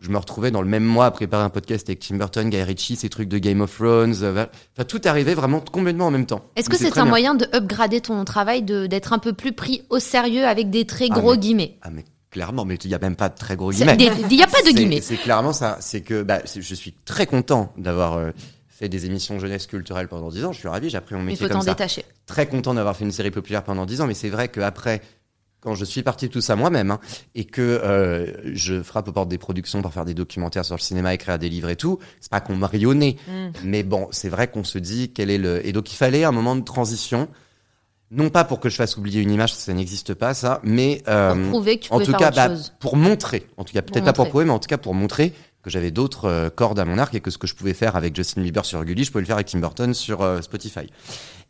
[SPEAKER 5] Je me retrouvais dans le même mois à préparer un podcast avec Tim Burton, Guy Ritchie, ces trucs de Game of Thrones. euh, Enfin, tout arrivait vraiment complètement en même temps.
[SPEAKER 1] Est-ce que c'est un
[SPEAKER 5] bien.
[SPEAKER 1] moyen de upgrader ton travail, de d'être un peu plus pris au sérieux avec des très
[SPEAKER 5] Ah,
[SPEAKER 1] gros
[SPEAKER 5] mais-
[SPEAKER 1] guillemets?
[SPEAKER 5] Ah mais clairement, mais il y a même pas de très gros guillemets.
[SPEAKER 1] Il n'y a pas de guillemets.
[SPEAKER 5] C'est clairement ça. C'est que bah, je suis très content d'avoir euh, fait des émissions jeunesse culturelle pendant 10 ans. Je suis ravi, j'ai appris mon
[SPEAKER 1] Il
[SPEAKER 5] métier
[SPEAKER 1] faut t'en
[SPEAKER 5] comme ça.
[SPEAKER 1] détacher.
[SPEAKER 5] Très content d'avoir fait une série populaire pendant 10 ans, mais c'est vrai qu'après, quand je suis parti de tout ça moi-même, hein, et que euh, je frappe aux portes des productions pour faire des documentaires sur le cinéma, écrire des livres et tout, c'est pas qu'on marionnait.
[SPEAKER 2] Mm.
[SPEAKER 5] Mais bon, c'est vrai qu'on se dit quel est le... Et donc il fallait un moment de transition. Non pas pour que je fasse oublier une image, ça n'existe pas, ça, mais... euh,
[SPEAKER 1] Pour prouver que tu
[SPEAKER 5] en tout
[SPEAKER 1] faire
[SPEAKER 5] cas, bah, pour montrer, en tout cas peut-être pas pour prouver, mais en tout cas pour montrer que j'avais d'autres euh, cordes à mon arc et que ce que je pouvais faire avec Justin Bieber sur Gulli, je pouvais le faire avec Tim Burton sur euh, Spotify.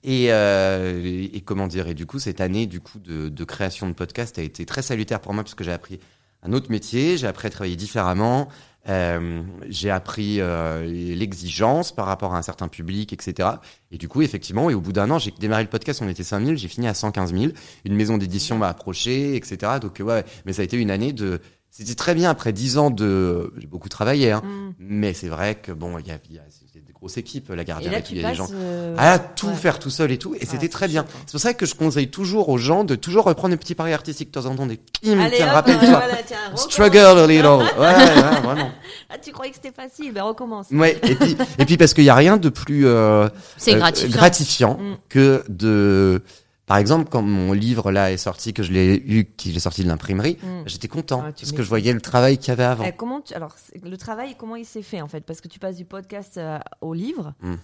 [SPEAKER 5] Et, euh, et, comment dire, et du coup cette année du coup de, de création de podcast a été très salutaire pour moi parce que j'ai appris un autre métier, j'ai appris à travailler différemment, euh, j'ai appris euh, l'exigence par rapport à un certain public, etc. Et du coup, effectivement, et au bout d'un an, j'ai démarré le podcast, on était 5000, j'ai fini à 115 000. Une maison d'édition m'a approché, etc. Donc, euh, ouais, mais ça a été une année de... C'était très bien après 10 ans de... J'ai beaucoup travaillé, hein.
[SPEAKER 2] Mm.
[SPEAKER 5] Mais c'est vrai que, bon, il y a, il y a grosses équipes, la gardienne et
[SPEAKER 2] tu
[SPEAKER 5] des gens...
[SPEAKER 2] passes. euh,
[SPEAKER 5] tout
[SPEAKER 2] ouais.
[SPEAKER 5] faire tout seul et tout, et c'était très bien. C'est pour ça que je conseille toujours aux gens de toujours reprendre des petits paris artistiques de temps en temps, des Kim, tiens, rappelle-toi. Struggle a little. Ouais, ouais, vraiment.
[SPEAKER 2] Ah, tu croyais que c'était facile, ben recommence.
[SPEAKER 5] Ouais, et puis, et puis parce qu'il y a rien de plus euh, euh,
[SPEAKER 1] gratifiant.
[SPEAKER 5] gratifiant
[SPEAKER 2] Mm.
[SPEAKER 5] que de, par exemple, quand mon livre là est sorti, que je l'ai eu, qu'il est sorti de l'imprimerie,
[SPEAKER 2] Mm.
[SPEAKER 5] j'étais content
[SPEAKER 2] Ah,
[SPEAKER 5] parce que je voyais le travail qu'il y avait avant.
[SPEAKER 2] Eh, comment tu... Alors, c'est- le travail, comment il s'est fait en fait? Parce que tu passes du podcast euh, au livre.
[SPEAKER 5] Hmm.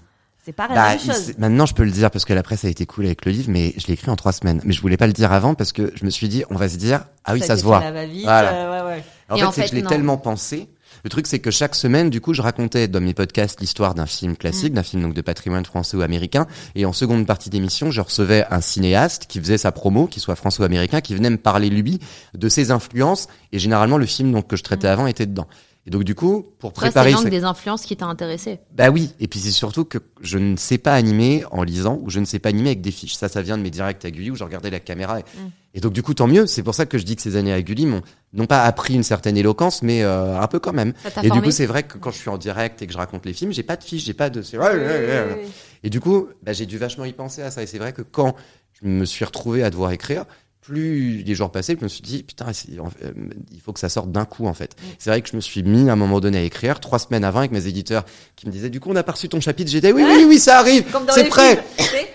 [SPEAKER 2] C'est pas la
[SPEAKER 5] Bah,
[SPEAKER 2] même chose.
[SPEAKER 5] s'est- maintenant, je peux le dire parce que la presse a été cool avec le livre, mais je l'ai écrit en trois semaines. Mais je voulais pas le dire avant parce que je me suis dit, on va se dire, ah oui, ça, se voit.
[SPEAKER 2] fait
[SPEAKER 5] Voilà.
[SPEAKER 2] euh, ouais, ouais.
[SPEAKER 5] En
[SPEAKER 1] Et
[SPEAKER 5] fait,
[SPEAKER 1] en
[SPEAKER 5] c'est que
[SPEAKER 1] fait,
[SPEAKER 5] je l'ai
[SPEAKER 1] non.
[SPEAKER 5] tellement pensé. Le truc, c'est que chaque semaine, du coup, je racontais dans mes podcasts l'histoire d'un film classique,
[SPEAKER 1] Mm.
[SPEAKER 5] d'un film donc de patrimoine français ou américain. Et en seconde partie d'émission, je recevais un cinéaste qui faisait sa promo, qui soit français ou américain, qui venait me parler lui de ses influences. Et généralement, le film donc que je
[SPEAKER 1] Mm.
[SPEAKER 5] traitais avant était dedans. Et donc du coup, pour préparer,
[SPEAKER 1] des influences qui t'a intéressé.
[SPEAKER 5] bah oui. Et puis c'est surtout que je ne sais pas animer en lisant ou je ne sais pas animer avec des fiches. Ça, ça vient de mes directs à Gulli où je regardais la caméra. Et,
[SPEAKER 1] Mm.
[SPEAKER 5] et donc du coup, tant mieux. C'est pour ça que je dis que ces années à Gulli m'ont non pas appris une certaine éloquence, mais euh, un peu quand même. Et du coup, c'est vrai que quand je suis en direct et que je raconte les films, j'ai pas de fiches, j'ai pas de.
[SPEAKER 2] oui, oui, oui.
[SPEAKER 5] Et du coup, bah, j'ai dû vachement y penser à ça. Et c'est vrai que quand je me suis retrouvé à devoir écrire, plus les jours passaient, je me suis dit, putain, euh, il faut que ça sorte d'un coup, en fait.
[SPEAKER 2] Mm.
[SPEAKER 5] C'est vrai que je me suis mis à un moment donné à écrire, trois semaines avant, avec mes éditeurs qui me disaient, du coup, on a pas reçu ton chapitre. J'étais, oui, oui, oui, ça arrive. C'est prêt.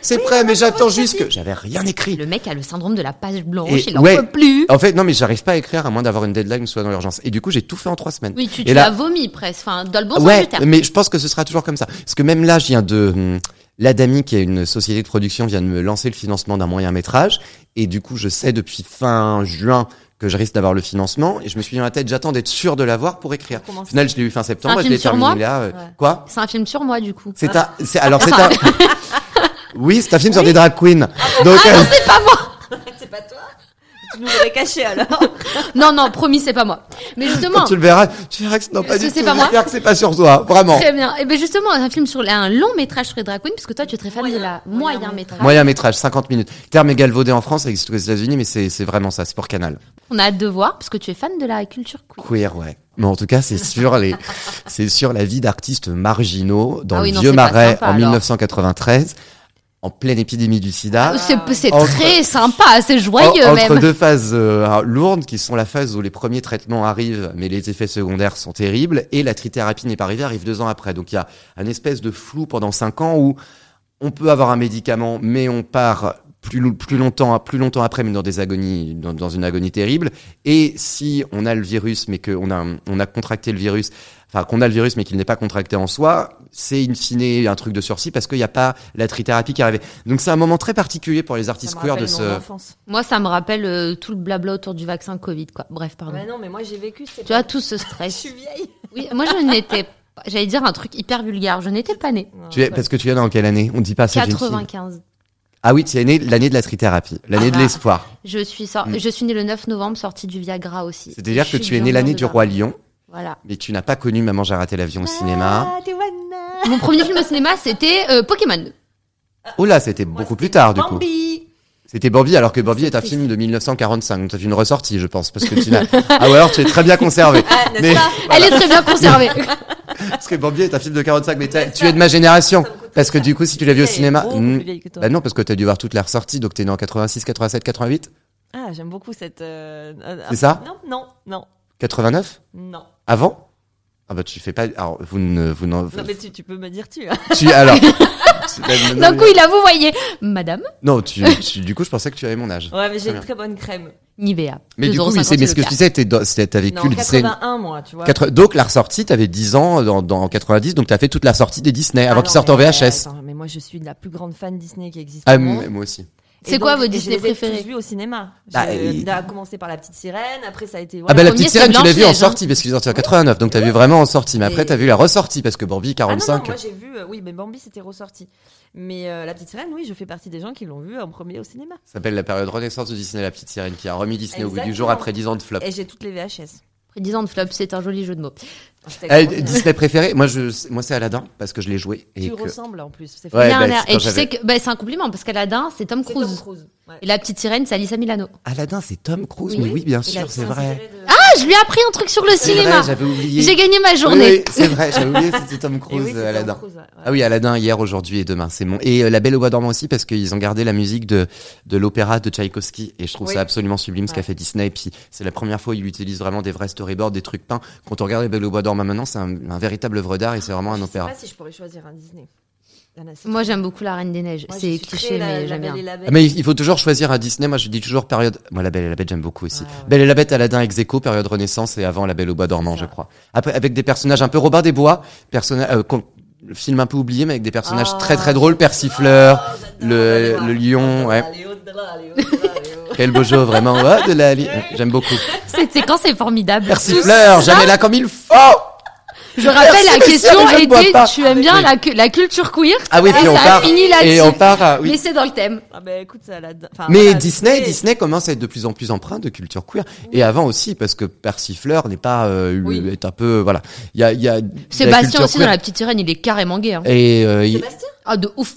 [SPEAKER 5] C'est
[SPEAKER 2] Oui,
[SPEAKER 5] prêt, mais j'attends juste que j'avais rien écrit.
[SPEAKER 1] Le mec a le syndrome de la page blanche,
[SPEAKER 5] Et
[SPEAKER 1] il en
[SPEAKER 5] ouais.
[SPEAKER 1] peut plus.
[SPEAKER 5] En fait, non, mais j'arrive pas à écrire à moins d'avoir une deadline soit dans l'urgence. Et du coup, j'ai tout fait en trois semaines.
[SPEAKER 1] Oui, tu, tu l'as vomi presque, enfin, dans le bon sens
[SPEAKER 5] ouais,
[SPEAKER 1] du terme.
[SPEAKER 5] mais je pense que ce sera toujours comme ça. Parce que même là, je viens de hum, l'Adami, qui est une société de production, vient de me lancer le financement d'un moyen métrage, et du coup, je sais depuis fin juin que je risque d'avoir le financement, et je me suis mis dans la tête, j'attends d'être sûr de l'avoir pour écrire. Au final, je l'ai eu fin septembre,
[SPEAKER 1] un
[SPEAKER 5] je
[SPEAKER 1] film
[SPEAKER 5] l'ai
[SPEAKER 1] sur
[SPEAKER 5] terminé
[SPEAKER 1] moi
[SPEAKER 5] là. euh,
[SPEAKER 2] Ouais.
[SPEAKER 5] Quoi
[SPEAKER 1] C'est un film sur moi, du coup.
[SPEAKER 5] C'est un, c'est alors c'est un. oui, c'est un film sur des drag queens. Donc,
[SPEAKER 1] Ah
[SPEAKER 5] euh,
[SPEAKER 1] non, c'est pas moi
[SPEAKER 2] C'est pas toi Tu nous l'aurais caché alors.
[SPEAKER 1] Non, non, promis, c'est pas moi. Mais justement,
[SPEAKER 5] quand tu le verras, tu verras que c'est- non pas
[SPEAKER 1] Ce-
[SPEAKER 5] du
[SPEAKER 1] c'est
[SPEAKER 5] tout.
[SPEAKER 1] pas moi
[SPEAKER 5] J'espère que c'est pas sur toi, vraiment.
[SPEAKER 1] très bien. Et ben justement, un film sur un long métrage sur les drag queens, puisque toi, tu es très fan de la
[SPEAKER 2] Moyen
[SPEAKER 1] moyen
[SPEAKER 2] métrage.
[SPEAKER 5] Moyen métrage, 50 minutes. Terme est galvaudé en France, ça existe aux États-Unis, mais c'est vraiment ça, c'est pour Canal.
[SPEAKER 1] On a hâte de voir, parce que tu es fan de la culture queer.
[SPEAKER 5] Queer, ouais. Mais en tout cas, c'est sur les, c'est sur la vie d'artistes marginaux dans
[SPEAKER 1] Ah oui,
[SPEAKER 5] le
[SPEAKER 1] non,
[SPEAKER 5] vieux marais
[SPEAKER 1] sympa,
[SPEAKER 5] en
[SPEAKER 1] alors.
[SPEAKER 5] 1993, en pleine épidémie du sida.
[SPEAKER 1] C'est c'est très sympa, c'est
[SPEAKER 5] En-
[SPEAKER 1] joyeux
[SPEAKER 5] entre
[SPEAKER 1] même.
[SPEAKER 5] deux phases euh, lourdes, qui sont la phase où les premiers traitements arrivent, mais les effets secondaires sont terribles, et la trithérapie n'est pas arrivée, arrive deux ans après. Donc il y a un espèce de flou pendant cinq ans où on peut avoir un médicament, mais on part plus, plus longtemps, plus longtemps après, mais dans des agonies, dans, dans une agonie terrible. Et si on a le virus, mais qu'on a, on a contracté le virus, enfin qu'on a le virus, mais qu'il n'est pas contracté en soi, c'est in fine un truc de sursis parce qu'il n'y a pas la trithérapie qui est arrivée. Donc c'est un moment très particulier pour les artistes queer de ce.
[SPEAKER 2] enfance.
[SPEAKER 1] Moi, ça me rappelle euh, tout le blabla autour du vaccin Covid, quoi. Bref, pardon.
[SPEAKER 2] Ouais, non, mais moi j'ai vécu.
[SPEAKER 1] Tu vois, tout ce
[SPEAKER 2] Je
[SPEAKER 1] stress.
[SPEAKER 2] suis vieille.
[SPEAKER 1] Oui, moi, je n'étais pas- J'allais dire un truc hyper vulgaire. Je n'étais pas née.
[SPEAKER 5] Tu es, parce que tu es dans quelle année? On ne dit pas ça d'une fille.
[SPEAKER 1] 95.
[SPEAKER 5] Ah oui, tu es né l'année de la trithérapie, l'année
[SPEAKER 1] Ah
[SPEAKER 5] de
[SPEAKER 1] bah.
[SPEAKER 5] l'espoir.
[SPEAKER 1] Je suis, sor-
[SPEAKER 5] Mm.
[SPEAKER 1] je suis née le 9 novembre, sortie du Viagra aussi.
[SPEAKER 5] C'est-à-dire
[SPEAKER 1] Je
[SPEAKER 5] que tu es né
[SPEAKER 1] bien
[SPEAKER 5] l'année du roi Lion,
[SPEAKER 1] Voilà.
[SPEAKER 5] mais tu n'as pas connu Maman j'ai raté l'avion au cinéma.
[SPEAKER 2] Ah, Tawana.
[SPEAKER 1] Mon premier film au cinéma, c'était euh, Pokémon.
[SPEAKER 5] Oh là, c'était beaucoup plus tard du coup.
[SPEAKER 2] Bambi.
[SPEAKER 5] C'était Bambi, alors que Bambi est un film de 1945. Donc, t'as une ressortie, je pense, parce que tu n'as. ah ou alors tu es très bien conservé.
[SPEAKER 2] Ah,
[SPEAKER 5] Mais-
[SPEAKER 1] Elle est très bien conservée.
[SPEAKER 5] Parce que Bambi est un film de 45, mais tu es de ma génération. Parce que du coup, si tu l'as vu au cinéma,
[SPEAKER 2] beaucoup
[SPEAKER 5] hmm,
[SPEAKER 2] que
[SPEAKER 5] bah non, parce que t'as dû voir toutes les ressorties. Donc t'es né en 86, 87, 88,
[SPEAKER 2] Ah, j'aime beaucoup cette. euh, euh,
[SPEAKER 5] C'est ça?
[SPEAKER 2] Non, non, non,
[SPEAKER 5] 89,
[SPEAKER 2] non.
[SPEAKER 5] Avant? Ah bah tu fais pas. Alors vous ne vous n'en.
[SPEAKER 2] Non, mais tu, tu peux me dire tu. hein.
[SPEAKER 5] Tu alors. bah, non,
[SPEAKER 1] D'un coup, il a, vous voyez, Madame?
[SPEAKER 5] Non, tu, tu- du coup, je pensais que tu avais mon âge.
[SPEAKER 2] Ouais, mais j'ai une très bonne crème.
[SPEAKER 1] Nivea.
[SPEAKER 5] Mais du coup,
[SPEAKER 1] 2,50
[SPEAKER 5] oui, c'est, mais ce que je disais, t'es t'as vécu
[SPEAKER 2] Non,
[SPEAKER 5] le Disney.
[SPEAKER 2] 81, moi, tu vois.
[SPEAKER 5] Donc la ressortie, t'avais 10 ans dans, dans 90, donc t'as fait toute la sortie des Disney avant
[SPEAKER 2] Ah
[SPEAKER 5] qu'ils sortent en
[SPEAKER 2] mais,
[SPEAKER 5] VHS.
[SPEAKER 2] attends, mais moi, je suis la plus grande fan Disney qui existe.
[SPEAKER 5] Ah,
[SPEAKER 2] au monde.
[SPEAKER 5] m- moi aussi.
[SPEAKER 1] C'est quoi vos Disney
[SPEAKER 2] Je les ai
[SPEAKER 1] préférés
[SPEAKER 2] au cinéma.
[SPEAKER 5] Bah,
[SPEAKER 2] J'ai
[SPEAKER 5] il-
[SPEAKER 2] a commencé par La Petite Sirène, après ça a été.
[SPEAKER 5] Ah bah la petite sirène, tu l'as vu en
[SPEAKER 1] hein.
[SPEAKER 5] sortie parce qu'il est sorti en 89, donc t'as vu vraiment en sortie. Mais après t'as vu la ressortie parce que Bambi
[SPEAKER 2] Ah non, non,
[SPEAKER 5] 45.
[SPEAKER 2] moi j'ai vu, euh, oui, mais Bambi c'était ressorti. Mais euh, La Petite Sirène, oui, je fais partie des gens qui l'ont vu en premier au cinéma.
[SPEAKER 5] Ça s'appelle la période renaissance de Disney, la petite sirène qui a remis Disney au goût du jour après 10 ans de flop.
[SPEAKER 2] Et j'ai toutes les VHS.
[SPEAKER 1] Après 10 ans de flop, c'est un joli jeu de mots.
[SPEAKER 5] Eh. Disney préféré, moi je, moi c'est Aladdin parce que je l'ai joué et
[SPEAKER 2] Tu
[SPEAKER 5] que
[SPEAKER 2] ressembles en plus. C'est
[SPEAKER 5] Ouais, bah,
[SPEAKER 1] Et tu sais que bah, c'est un compliment parce qu'Aladin, c'est Tom
[SPEAKER 2] C'est Tom
[SPEAKER 1] Cruise.
[SPEAKER 2] Ouais.
[SPEAKER 1] Et la petite sirène, c'est Alissa Milano.
[SPEAKER 5] Aladdin c'est Tom Cruise,
[SPEAKER 1] Oui.
[SPEAKER 5] mais oui bien sûr, c'est vrai.
[SPEAKER 2] de-
[SPEAKER 1] Ah, je lui ai appris un truc sur le cinéma.
[SPEAKER 5] vrai, j'avais oublié.
[SPEAKER 1] J'ai gagné ma journée.
[SPEAKER 5] oui, c'est vrai, j'avais oublié c'était Tom Cruise,
[SPEAKER 2] oui, Tom
[SPEAKER 5] Aladdin.
[SPEAKER 2] Cruise, ouais.
[SPEAKER 5] Ah oui, Aladdin hier, aujourd'hui et demain, c'est mon. Et euh, La Belle au bois dormant aussi parce qu'ils ont gardé la musique de de l'opéra de Tchaïkovski et je trouve ça absolument sublime ce qu'a fait Disney. Et puis c'est la première fois où ils utilisent vraiment des vrais storyboards, des trucs peints. Quand on regarde La Belle au bois dormant maintenant, c'est un, un véritable œuvre d'art et c'est vraiment un
[SPEAKER 2] Je sais
[SPEAKER 5] opéra.
[SPEAKER 2] pas si je pourrais choisir un Disney.
[SPEAKER 1] Moi, j'aime beaucoup La Reine des Neiges. C'est cliché, mais
[SPEAKER 2] la
[SPEAKER 1] j'aime bien.
[SPEAKER 5] Ah, mais il faut toujours choisir un Disney. Moi, je dis toujours période. Moi, La Belle et la Bête, j'aime beaucoup aussi.
[SPEAKER 2] Ah, ouais.
[SPEAKER 5] Belle et la Bête, Aladdin, ex aequo, période Renaissance et avant La Belle au bois dormant, je crois. Après, avec des personnages un peu Robin des Bois, personnage, euh, le film un peu oublié, mais avec des personnages
[SPEAKER 2] Ah,
[SPEAKER 5] très très drôles, Persifleur,
[SPEAKER 2] Ah,
[SPEAKER 5] le, le lion, ouais. Quel beau jeu, vraiment. Ouais, de la, li- j'aime beaucoup.
[SPEAKER 1] Cette séquence est formidable.
[SPEAKER 5] Persifleur, jamais là comme il faut!
[SPEAKER 1] Je rappelle, la question était, tu aimes bien
[SPEAKER 5] Oui.
[SPEAKER 1] la, cu- la culture queer
[SPEAKER 5] Ah oui,
[SPEAKER 1] Et
[SPEAKER 5] puis on
[SPEAKER 1] ça a
[SPEAKER 5] part.
[SPEAKER 1] fini là-dessus.
[SPEAKER 5] Et on part. à- oui.
[SPEAKER 1] Mais c'est dans le thème.
[SPEAKER 2] Ah ben écoute, ça la... enfin,
[SPEAKER 5] Mais
[SPEAKER 2] voilà,
[SPEAKER 5] Disney,
[SPEAKER 2] c'est-
[SPEAKER 5] Disney commence à être de plus en plus empreint de culture queer. Et avant aussi, parce que Persifleur n'est pas, euh, le-
[SPEAKER 2] Oui.
[SPEAKER 5] est un peu, voilà. Il y a, il y a. la
[SPEAKER 1] Sébastien
[SPEAKER 5] culture
[SPEAKER 1] aussi
[SPEAKER 5] queer.
[SPEAKER 1] dans La Petite Sirène, il est carrément gay. Hein.
[SPEAKER 5] Et, euh, il-
[SPEAKER 1] Ah, de ouf.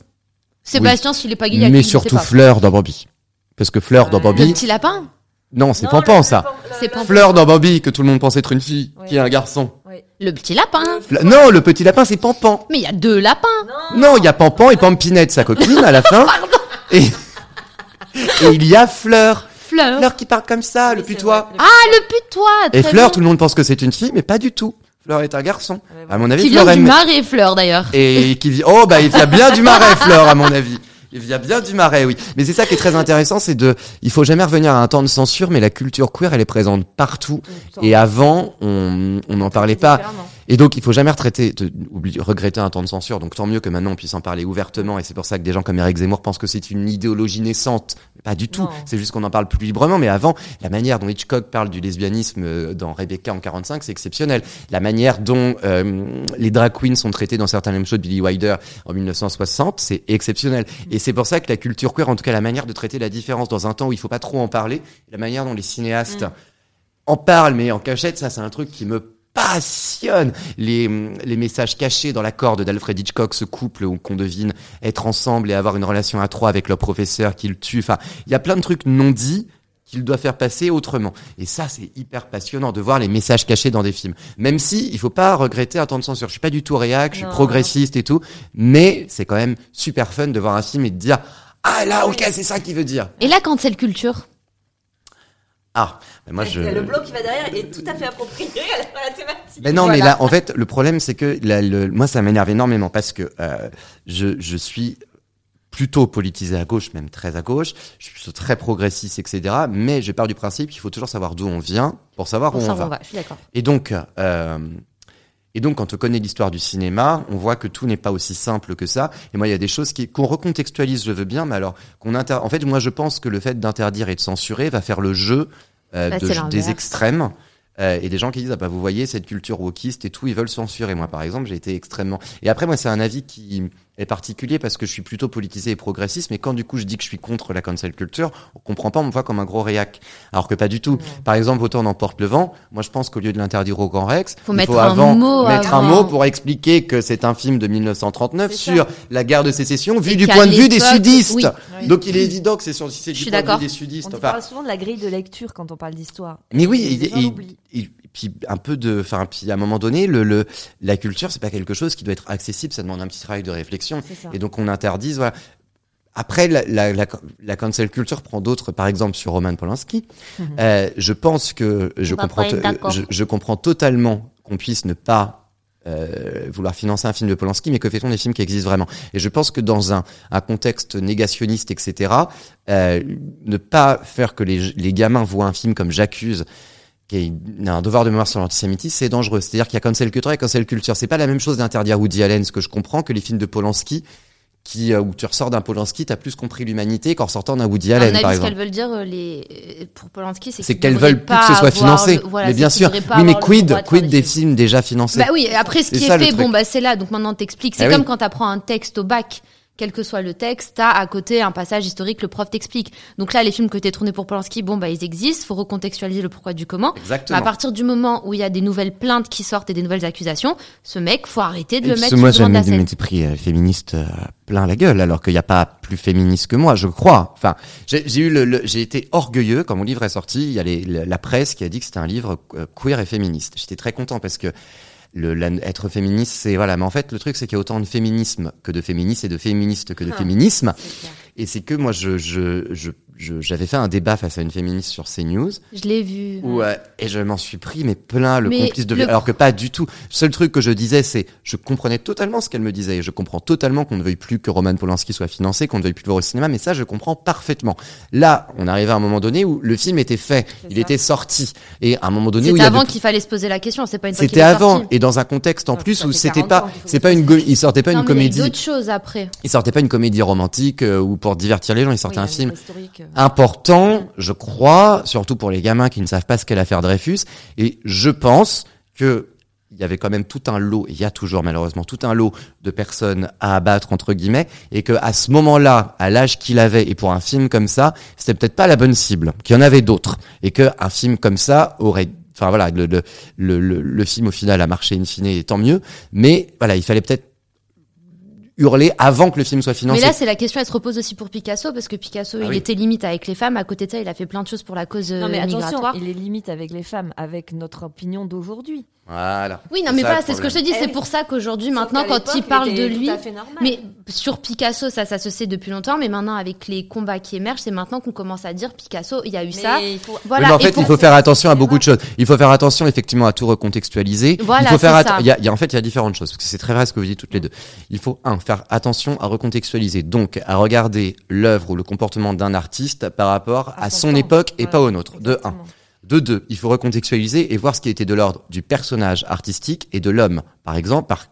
[SPEAKER 1] Sébastien, s'il est pas gay, il y a
[SPEAKER 5] mais
[SPEAKER 1] qui, je sais
[SPEAKER 5] surtout
[SPEAKER 1] pas.
[SPEAKER 5] Fleur dans Bambi. Parce que Fleur dans
[SPEAKER 2] Ouais.
[SPEAKER 1] Le
[SPEAKER 5] Bambi,
[SPEAKER 1] petit lapin?
[SPEAKER 5] Non, c'est
[SPEAKER 2] Non,
[SPEAKER 5] Pampan
[SPEAKER 2] le-
[SPEAKER 5] ça.
[SPEAKER 2] le-
[SPEAKER 1] C'est
[SPEAKER 2] le-
[SPEAKER 1] Pampan.
[SPEAKER 5] Fleur dans Bambi, que tout le monde pense être une fille,
[SPEAKER 2] Ouais.
[SPEAKER 5] qui est un garçon.
[SPEAKER 2] Oui.
[SPEAKER 1] Le petit lapin
[SPEAKER 5] Non, le petit lapin, c'est Pampan.
[SPEAKER 1] Mais il y a deux lapins
[SPEAKER 5] Non, il y a Pampan et Pampinette, sa copine, à la fin. et, et il y a Fleur.
[SPEAKER 1] Fleur
[SPEAKER 5] Fleur qui parle comme ça, le
[SPEAKER 2] c'est
[SPEAKER 5] putois.
[SPEAKER 2] vrai,
[SPEAKER 1] Ah, le putois
[SPEAKER 5] Et
[SPEAKER 1] très
[SPEAKER 5] Fleur,
[SPEAKER 1] bien.
[SPEAKER 5] tout le monde pense que c'est une fille, mais pas du tout. Fleur est un garçon.
[SPEAKER 2] Ah, mais
[SPEAKER 5] À mon avis,
[SPEAKER 1] Qui
[SPEAKER 5] Fleur
[SPEAKER 1] vient du
[SPEAKER 5] aime.
[SPEAKER 1] marais, Fleur, d'ailleurs.
[SPEAKER 5] Et qui vit. Oh, bah, il vient bien du marais, Fleur, à mon avis. Il vient bien du marais, oui. Mais c'est ça qui est très intéressant, c'est de, il faut jamais revenir à un temps de censure, mais la culture queer, elle est présente partout. Et avant, on, on n'en parlait pas. Et donc, il faut jamais retraiter, te- oublier- regretter un temps de censure. Donc, tant mieux que maintenant on puisse en parler ouvertement. Et c'est pour ça que des gens comme Eric Zemmour pensent que c'est une idéologie naissante. Pas du tout. C'est juste qu'on en parle plus librement. Mais avant, la manière dont Hitchcock parle du lesbianisme euh, dans Rebecca en 45, c'est exceptionnel. La manière dont euh, les drag queens sont traitées dans certains mêmes shows de Billy Wilder en 1960, c'est exceptionnel. Et c'est pour ça que la culture queer, en tout cas la manière de traiter la différence dans un temps où il faut pas trop en parler, la manière dont les cinéastes en parlent, mais en cachette, ça c'est un truc qui me passionne. Les, les messages cachés dans la corde d'Alfred Hitchcock, ce couple où qu'on devine être ensemble et avoir une relation à trois avec leur professeur qui le tue. Enfin, il y a plein de trucs non dits qu'il doit faire passer autrement. Et ça, c'est hyper passionnant de voir les messages cachés dans des films. Même si il faut pas regretter un temps de censure. Je suis pas du tout réac, je suis
[SPEAKER 2] Non.
[SPEAKER 5] progressiste et tout, mais c'est quand même super fun de voir un film et de dire ah là, ok, c'est ça qu'il veut dire.
[SPEAKER 1] Et la cancel culture?
[SPEAKER 5] Ah, mais moi je.
[SPEAKER 2] Le bloc qui va derrière est tout à fait approprié à la, à la thématique.
[SPEAKER 5] Mais non, mais là, en fait, le problème, c'est que le- moi, ça m'énerve énormément parce que euh, je, je suis plutôt politisé à gauche, même très à gauche. Je suis plutôt très progressiste, etc. Mais je pars du principe qu'il faut toujours savoir d'où on vient pour savoir
[SPEAKER 1] Pour
[SPEAKER 5] où on va.
[SPEAKER 1] va. Je suis d'accord.
[SPEAKER 5] Et donc, euh, et donc, quand on connaît l'histoire du cinéma, on voit que tout n'est pas aussi simple que ça. Et moi, il y a des choses qui qu'on recontextualise, je veux bien, mais alors qu'on inter... En fait, moi, je pense que le fait d'interdire et de censurer va faire le jeu euh,
[SPEAKER 1] Bah,
[SPEAKER 5] de- des extrêmes. Euh, et des gens qui disent ah bah vous voyez cette culture wokiste et tout ils veulent censurer moi par exemple j'ai été extrêmement et après moi c'est un avis qui est particulier parce que je suis plutôt politisé et progressiste mais quand du coup je dis que je suis contre la cancel culture on comprend pas on me voit comme un gros réac. Alors que pas du tout. Par exemple autant on emporte le vent moi je pense qu'au lieu de l'interdire au Grand Rex
[SPEAKER 1] Faut
[SPEAKER 5] il
[SPEAKER 1] mettre
[SPEAKER 5] faut
[SPEAKER 1] un
[SPEAKER 5] avant
[SPEAKER 1] mot
[SPEAKER 5] mettre un mot pour expliquer que c'est un film de 1939
[SPEAKER 2] C'est
[SPEAKER 5] sur la guerre de sécession vu
[SPEAKER 1] Et
[SPEAKER 5] du point de vue des sudistes.
[SPEAKER 1] oui.
[SPEAKER 2] Oui.
[SPEAKER 5] donc il est évident que c'est sur si c'est du point de vue des
[SPEAKER 2] On
[SPEAKER 5] sudistes
[SPEAKER 2] te
[SPEAKER 5] enfin.
[SPEAKER 2] parle souvent de la grille de lecture quand on parle d'histoire.
[SPEAKER 5] mais oui, il, il- il- puis un peu de, enfin, puis à un moment donné, le, le, la culture, c'est pas quelque chose qui doit être accessible. Ça demande un petit travail de réflexion.
[SPEAKER 2] C'est ça.
[SPEAKER 5] Et donc on interdise, voilà. Après, la, la, la, la cancel culture prend d'autres, par exemple sur Roman Polanski. Euh, je pense que je comprends, je, je comprends totalement qu'on puisse ne pas euh, vouloir financer un film de Polanski, mais que fait-on des films qui existent vraiment? Et je pense que dans un, un contexte négationniste, etc., euh, ne pas faire que les, les gamins voient un film comme J'accuse, qui a un devoir de mémoire sur l'antisémitisme, c'est dangereux. C'est-à-dire qu'il y a cancel culture et cancel culture. C'est pas la même chose d'interdire Woody Allen, ce que je comprends, que les films de Polanski, qui, euh, où tu ressors d'un Polanski, t'as plus compris l'humanité qu'en sortant d'un Woody Allen,
[SPEAKER 1] mon
[SPEAKER 5] par
[SPEAKER 1] ce
[SPEAKER 5] exemple.
[SPEAKER 1] qu'elles veulent dire, euh, les... euh, pour Polanski, c'est
[SPEAKER 5] C'est qu'elles veulent plus que ce soit financé.
[SPEAKER 1] le- voilà,
[SPEAKER 5] mais
[SPEAKER 1] c'est
[SPEAKER 5] bien sûr. Oui, mais quid, des
[SPEAKER 1] films.
[SPEAKER 5] films déjà financés?
[SPEAKER 1] Bah oui, après ce
[SPEAKER 5] C'est
[SPEAKER 1] qui est fait, bon bah c'est là, donc maintenant t'expliques. C'est
[SPEAKER 5] Eh
[SPEAKER 1] comme
[SPEAKER 5] oui.
[SPEAKER 1] quand t'apprends un texte au bac, quel que soit le texte, t'as à côté un passage historique, le prof t'explique. Donc là, les films que t'es tournés pour Polanski, bon bah ils existent, faut recontextualiser le pourquoi du comment. Mais
[SPEAKER 5] Exactement.
[SPEAKER 1] à partir du moment où il y a des nouvelles plaintes qui sortent et des nouvelles accusations, ce mec, faut arrêter de
[SPEAKER 5] Et
[SPEAKER 1] le mettre
[SPEAKER 5] moi,
[SPEAKER 1] sur le devant de la
[SPEAKER 5] été pris euh, féministe euh, plein la gueule, alors qu'il n'y a pas plus féministe que moi, je crois. Enfin, j'ai j'ai eu le, le- j'ai été orgueilleux quand mon livre est sorti. Il y a les- la, la presse qui a dit que c'était un livre euh, queer et féministe. J'étais très content parce que le, la- être féministe, c'est voilà. Mais en fait, le truc, c'est qu'il y a autant de féminisme que de féministes et de féministes que de
[SPEAKER 2] Ah.
[SPEAKER 5] féminisme. Et c'est que moi, je, je, je, je- j'avais fait un débat face à une féministe sur CNews.
[SPEAKER 1] Je l'ai vu.
[SPEAKER 5] Ouais, et je m'en suis pris, mais plein le
[SPEAKER 1] Mais
[SPEAKER 5] complice de
[SPEAKER 1] le-
[SPEAKER 5] alors que pas du tout. Le seul truc que je disais, c'est je comprenais totalement ce qu'elle me disait. et Je comprends totalement qu'on ne veuille plus que Roman Polanski soit financé, qu'on ne veuille plus le voir au cinéma, mais ça, je comprends parfaitement. Là, on arrivait à un moment donné où le film était fait, il
[SPEAKER 2] ça.
[SPEAKER 5] était sorti, et à un moment donné où
[SPEAKER 1] C'était
[SPEAKER 5] avait
[SPEAKER 1] avant qu'il fallait se poser la question, c'est pas une
[SPEAKER 5] c'était avant
[SPEAKER 1] sorti.
[SPEAKER 5] et dans un contexte en plus où c'était
[SPEAKER 2] 40
[SPEAKER 5] pas c'est pas une il sortait pas
[SPEAKER 1] Non,
[SPEAKER 5] une
[SPEAKER 1] mais il y a eu
[SPEAKER 5] comédie
[SPEAKER 1] d'autres choses après.
[SPEAKER 5] il sortait pas une comédie romantique euh, ou pour divertir les gens il sortait
[SPEAKER 2] Oui,
[SPEAKER 5] un film
[SPEAKER 2] euh.
[SPEAKER 5] important, je crois, surtout pour les gamins qui ne savent pas ce qu'est l'affaire Dreyfus. Et je pense que il y avait quand même tout un lot, il y a toujours malheureusement tout un lot de personnes à abattre entre guillemets, et que à ce moment-là, à l'âge qu'il avait, et pour un film comme ça, c'était peut-être pas la bonne cible, qu'il y en avait d'autres, et que un film comme ça aurait Enfin voilà, le, le, le, le- le film au final a marché in fine, et tant mieux. Mais voilà, il fallait peut-être hurler avant que le film soit financé.
[SPEAKER 1] Mais là, c'est la question, elle se repose aussi pour Picasso, parce que Picasso,
[SPEAKER 5] Ah
[SPEAKER 1] il
[SPEAKER 5] oui.
[SPEAKER 1] était limite avec les femmes. À côté de ça, il a fait plein de choses pour la cause euh,
[SPEAKER 2] Non mais attention,
[SPEAKER 1] migratoire.
[SPEAKER 2] il est limite avec les femmes, avec notre opinion d'aujourd'hui.
[SPEAKER 5] Voilà.
[SPEAKER 1] Oui, non, mais
[SPEAKER 5] ça,
[SPEAKER 1] pas, c'est ce que je te dis. C'est pour ça qu'aujourd'hui, maintenant, quand il parle de lui,
[SPEAKER 2] tout à fait normal.
[SPEAKER 1] mais sur Picasso, ça, ça se sait depuis longtemps. Mais maintenant, avec les combats qui émergent, c'est maintenant qu'on commence à dire Picasso, il y a eu
[SPEAKER 2] Mais
[SPEAKER 1] ça.
[SPEAKER 2] il faut-
[SPEAKER 1] Voilà.
[SPEAKER 5] Oui, mais en
[SPEAKER 1] et
[SPEAKER 5] fait,
[SPEAKER 1] pour-
[SPEAKER 5] il faut faire attention à beaucoup de choses. Il faut faire attention effectivement à tout recontextualiser.
[SPEAKER 1] Voilà,
[SPEAKER 5] il faut faire
[SPEAKER 1] ça.
[SPEAKER 5] il y a, il y a- en fait il y a différentes choses parce que c'est très vrai ce que vous dites toutes les deux. Il faut un faire attention à recontextualiser, donc à regarder l'œuvre ou le comportement d'un artiste par rapport à, son époque et pas au nôtre. De un. De deux, il faut recontextualiser et voir ce qui était de l'ordre du personnage artistique et de l'homme. Par exemple, par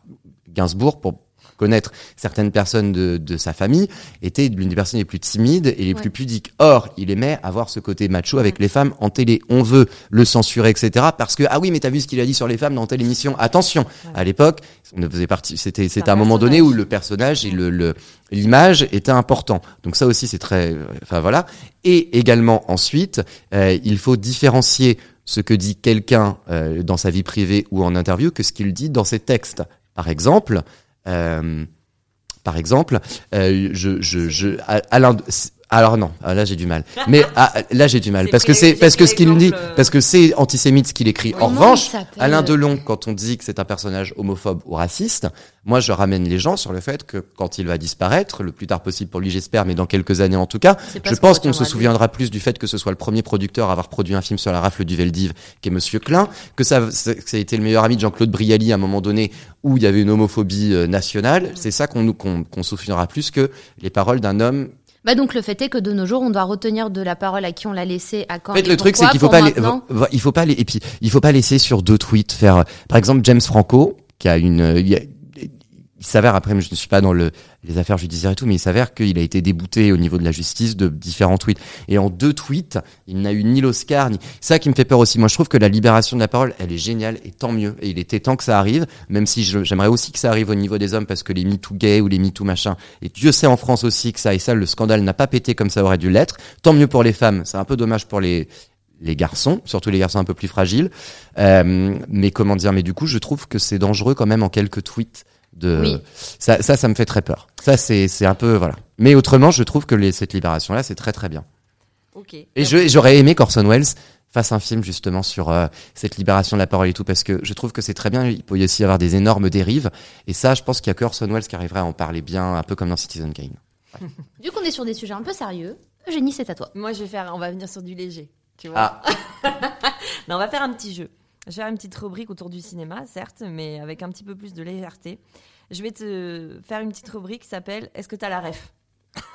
[SPEAKER 5] Gainsbourg, pour connaître certaines personnes de, de sa famille, était l'une des personnes les plus timides et les
[SPEAKER 1] Ouais.
[SPEAKER 5] plus pudiques. Or, il aimait avoir ce côté macho avec les femmes en télé. On veut le censurer, etc. Parce que, ah oui, mais t'as vu ce qu'il a dit sur les femmes dans telle émission. Attention, à l'époque, on faisait partie, c'était, c'était
[SPEAKER 2] un
[SPEAKER 5] un moment donné où le personnage et le, le- l'image était important. Donc ça aussi, c'est très, enfin voilà. Et également ensuite, euh, il faut différencier ce que dit quelqu'un euh, dans sa vie privée ou en interview que ce qu'il dit dans ses textes. Par exemple, par exemple, euh, je, je, je, Alain, alors non, ah, là j'ai du mal. Mais ah, là j'ai du mal parce que c'est parce que ce qu'il me dit,
[SPEAKER 2] euh,
[SPEAKER 5] parce que c'est antisémite ce qu'il écrit. en revanche, Alain Delon, quand on dit que c'est un personnage homophobe ou raciste, moi je ramène les gens sur le fait que quand il va disparaître, le plus tard possible pour lui j'espère, mais dans quelques années en tout cas, je pense qu'on se souviendra plus du fait que ce soit le premier producteur à avoir produit un film sur la rafle du Veldiv, qui est Monsieur Klein, que ça, que ça a été le meilleur ami de Jean-Claude Brialy à un moment donné où il y avait une homophobie euh, nationale. C'est ça qu'on nous qu'on qu'on se souviendra plus que les paroles d'un homme.
[SPEAKER 1] Bah donc le fait est que de nos jours, on doit retenir de la parole à qui on l'a laissé, à quand.
[SPEAKER 5] En fait,
[SPEAKER 1] et
[SPEAKER 5] le truc c'est qu'il faut pas
[SPEAKER 1] maintenant-
[SPEAKER 5] il faut pas les, et puis il faut pas laisser sur deux tweets faire. Par exemple, James Franco qui a une, il, s'avère après, je ne suis pas dans le, les affaires judiciaires et tout, mais il s'avère qu'il a été débouté au niveau de la justice de différents tweets. Et en deux tweets, il n'a eu ni l'Oscar ni ça qui me fait peur aussi. Moi, je trouve que la libération de la parole, elle est géniale et tant mieux. Et il était temps que ça arrive, même si j'aimerais aussi que ça arrive au niveau des hommes parce que les MeToo gays ou les MeToo machin. Et Dieu sait en France aussi que ça et ça, le scandale n'a pas pété comme ça aurait dû l'être. Tant mieux pour les femmes. C'est un peu dommage pour les les garçons, surtout les garçons un peu plus fragiles. Euh, mais comment dire Mais du coup, je trouve que c'est dangereux quand même en quelques tweets. De
[SPEAKER 1] Oui.
[SPEAKER 5] ça, ça, ça me fait très peur. Ça, c'est c'est un peu voilà. Mais autrement, je trouve que les, cette libération là, c'est très très bien.
[SPEAKER 2] Ok.
[SPEAKER 5] Et je- j'aurais aimé qu'Orson Welles fasse un film justement sur euh, cette libération de la parole et tout, parce que je trouve que c'est très bien. Il peut y aussi y avoir des énormes dérives. Et ça, je pense qu'il y a que Orson Welles qui arriverait à en parler bien, un peu comme dans Citizen Kane.
[SPEAKER 1] Vu qu'on est sur des sujets un peu sérieux, Eugénie, c'est à toi.
[SPEAKER 2] Moi, je vais faire. On va venir sur du léger. Tu vois.
[SPEAKER 5] Ah,
[SPEAKER 2] Non, on va faire un petit jeu. Je vais faire une petite rubrique autour du cinéma, certes, mais avec un petit peu plus de légèreté. Je vais te faire une petite rubrique qui s'appelle Est-ce que t'as la ref?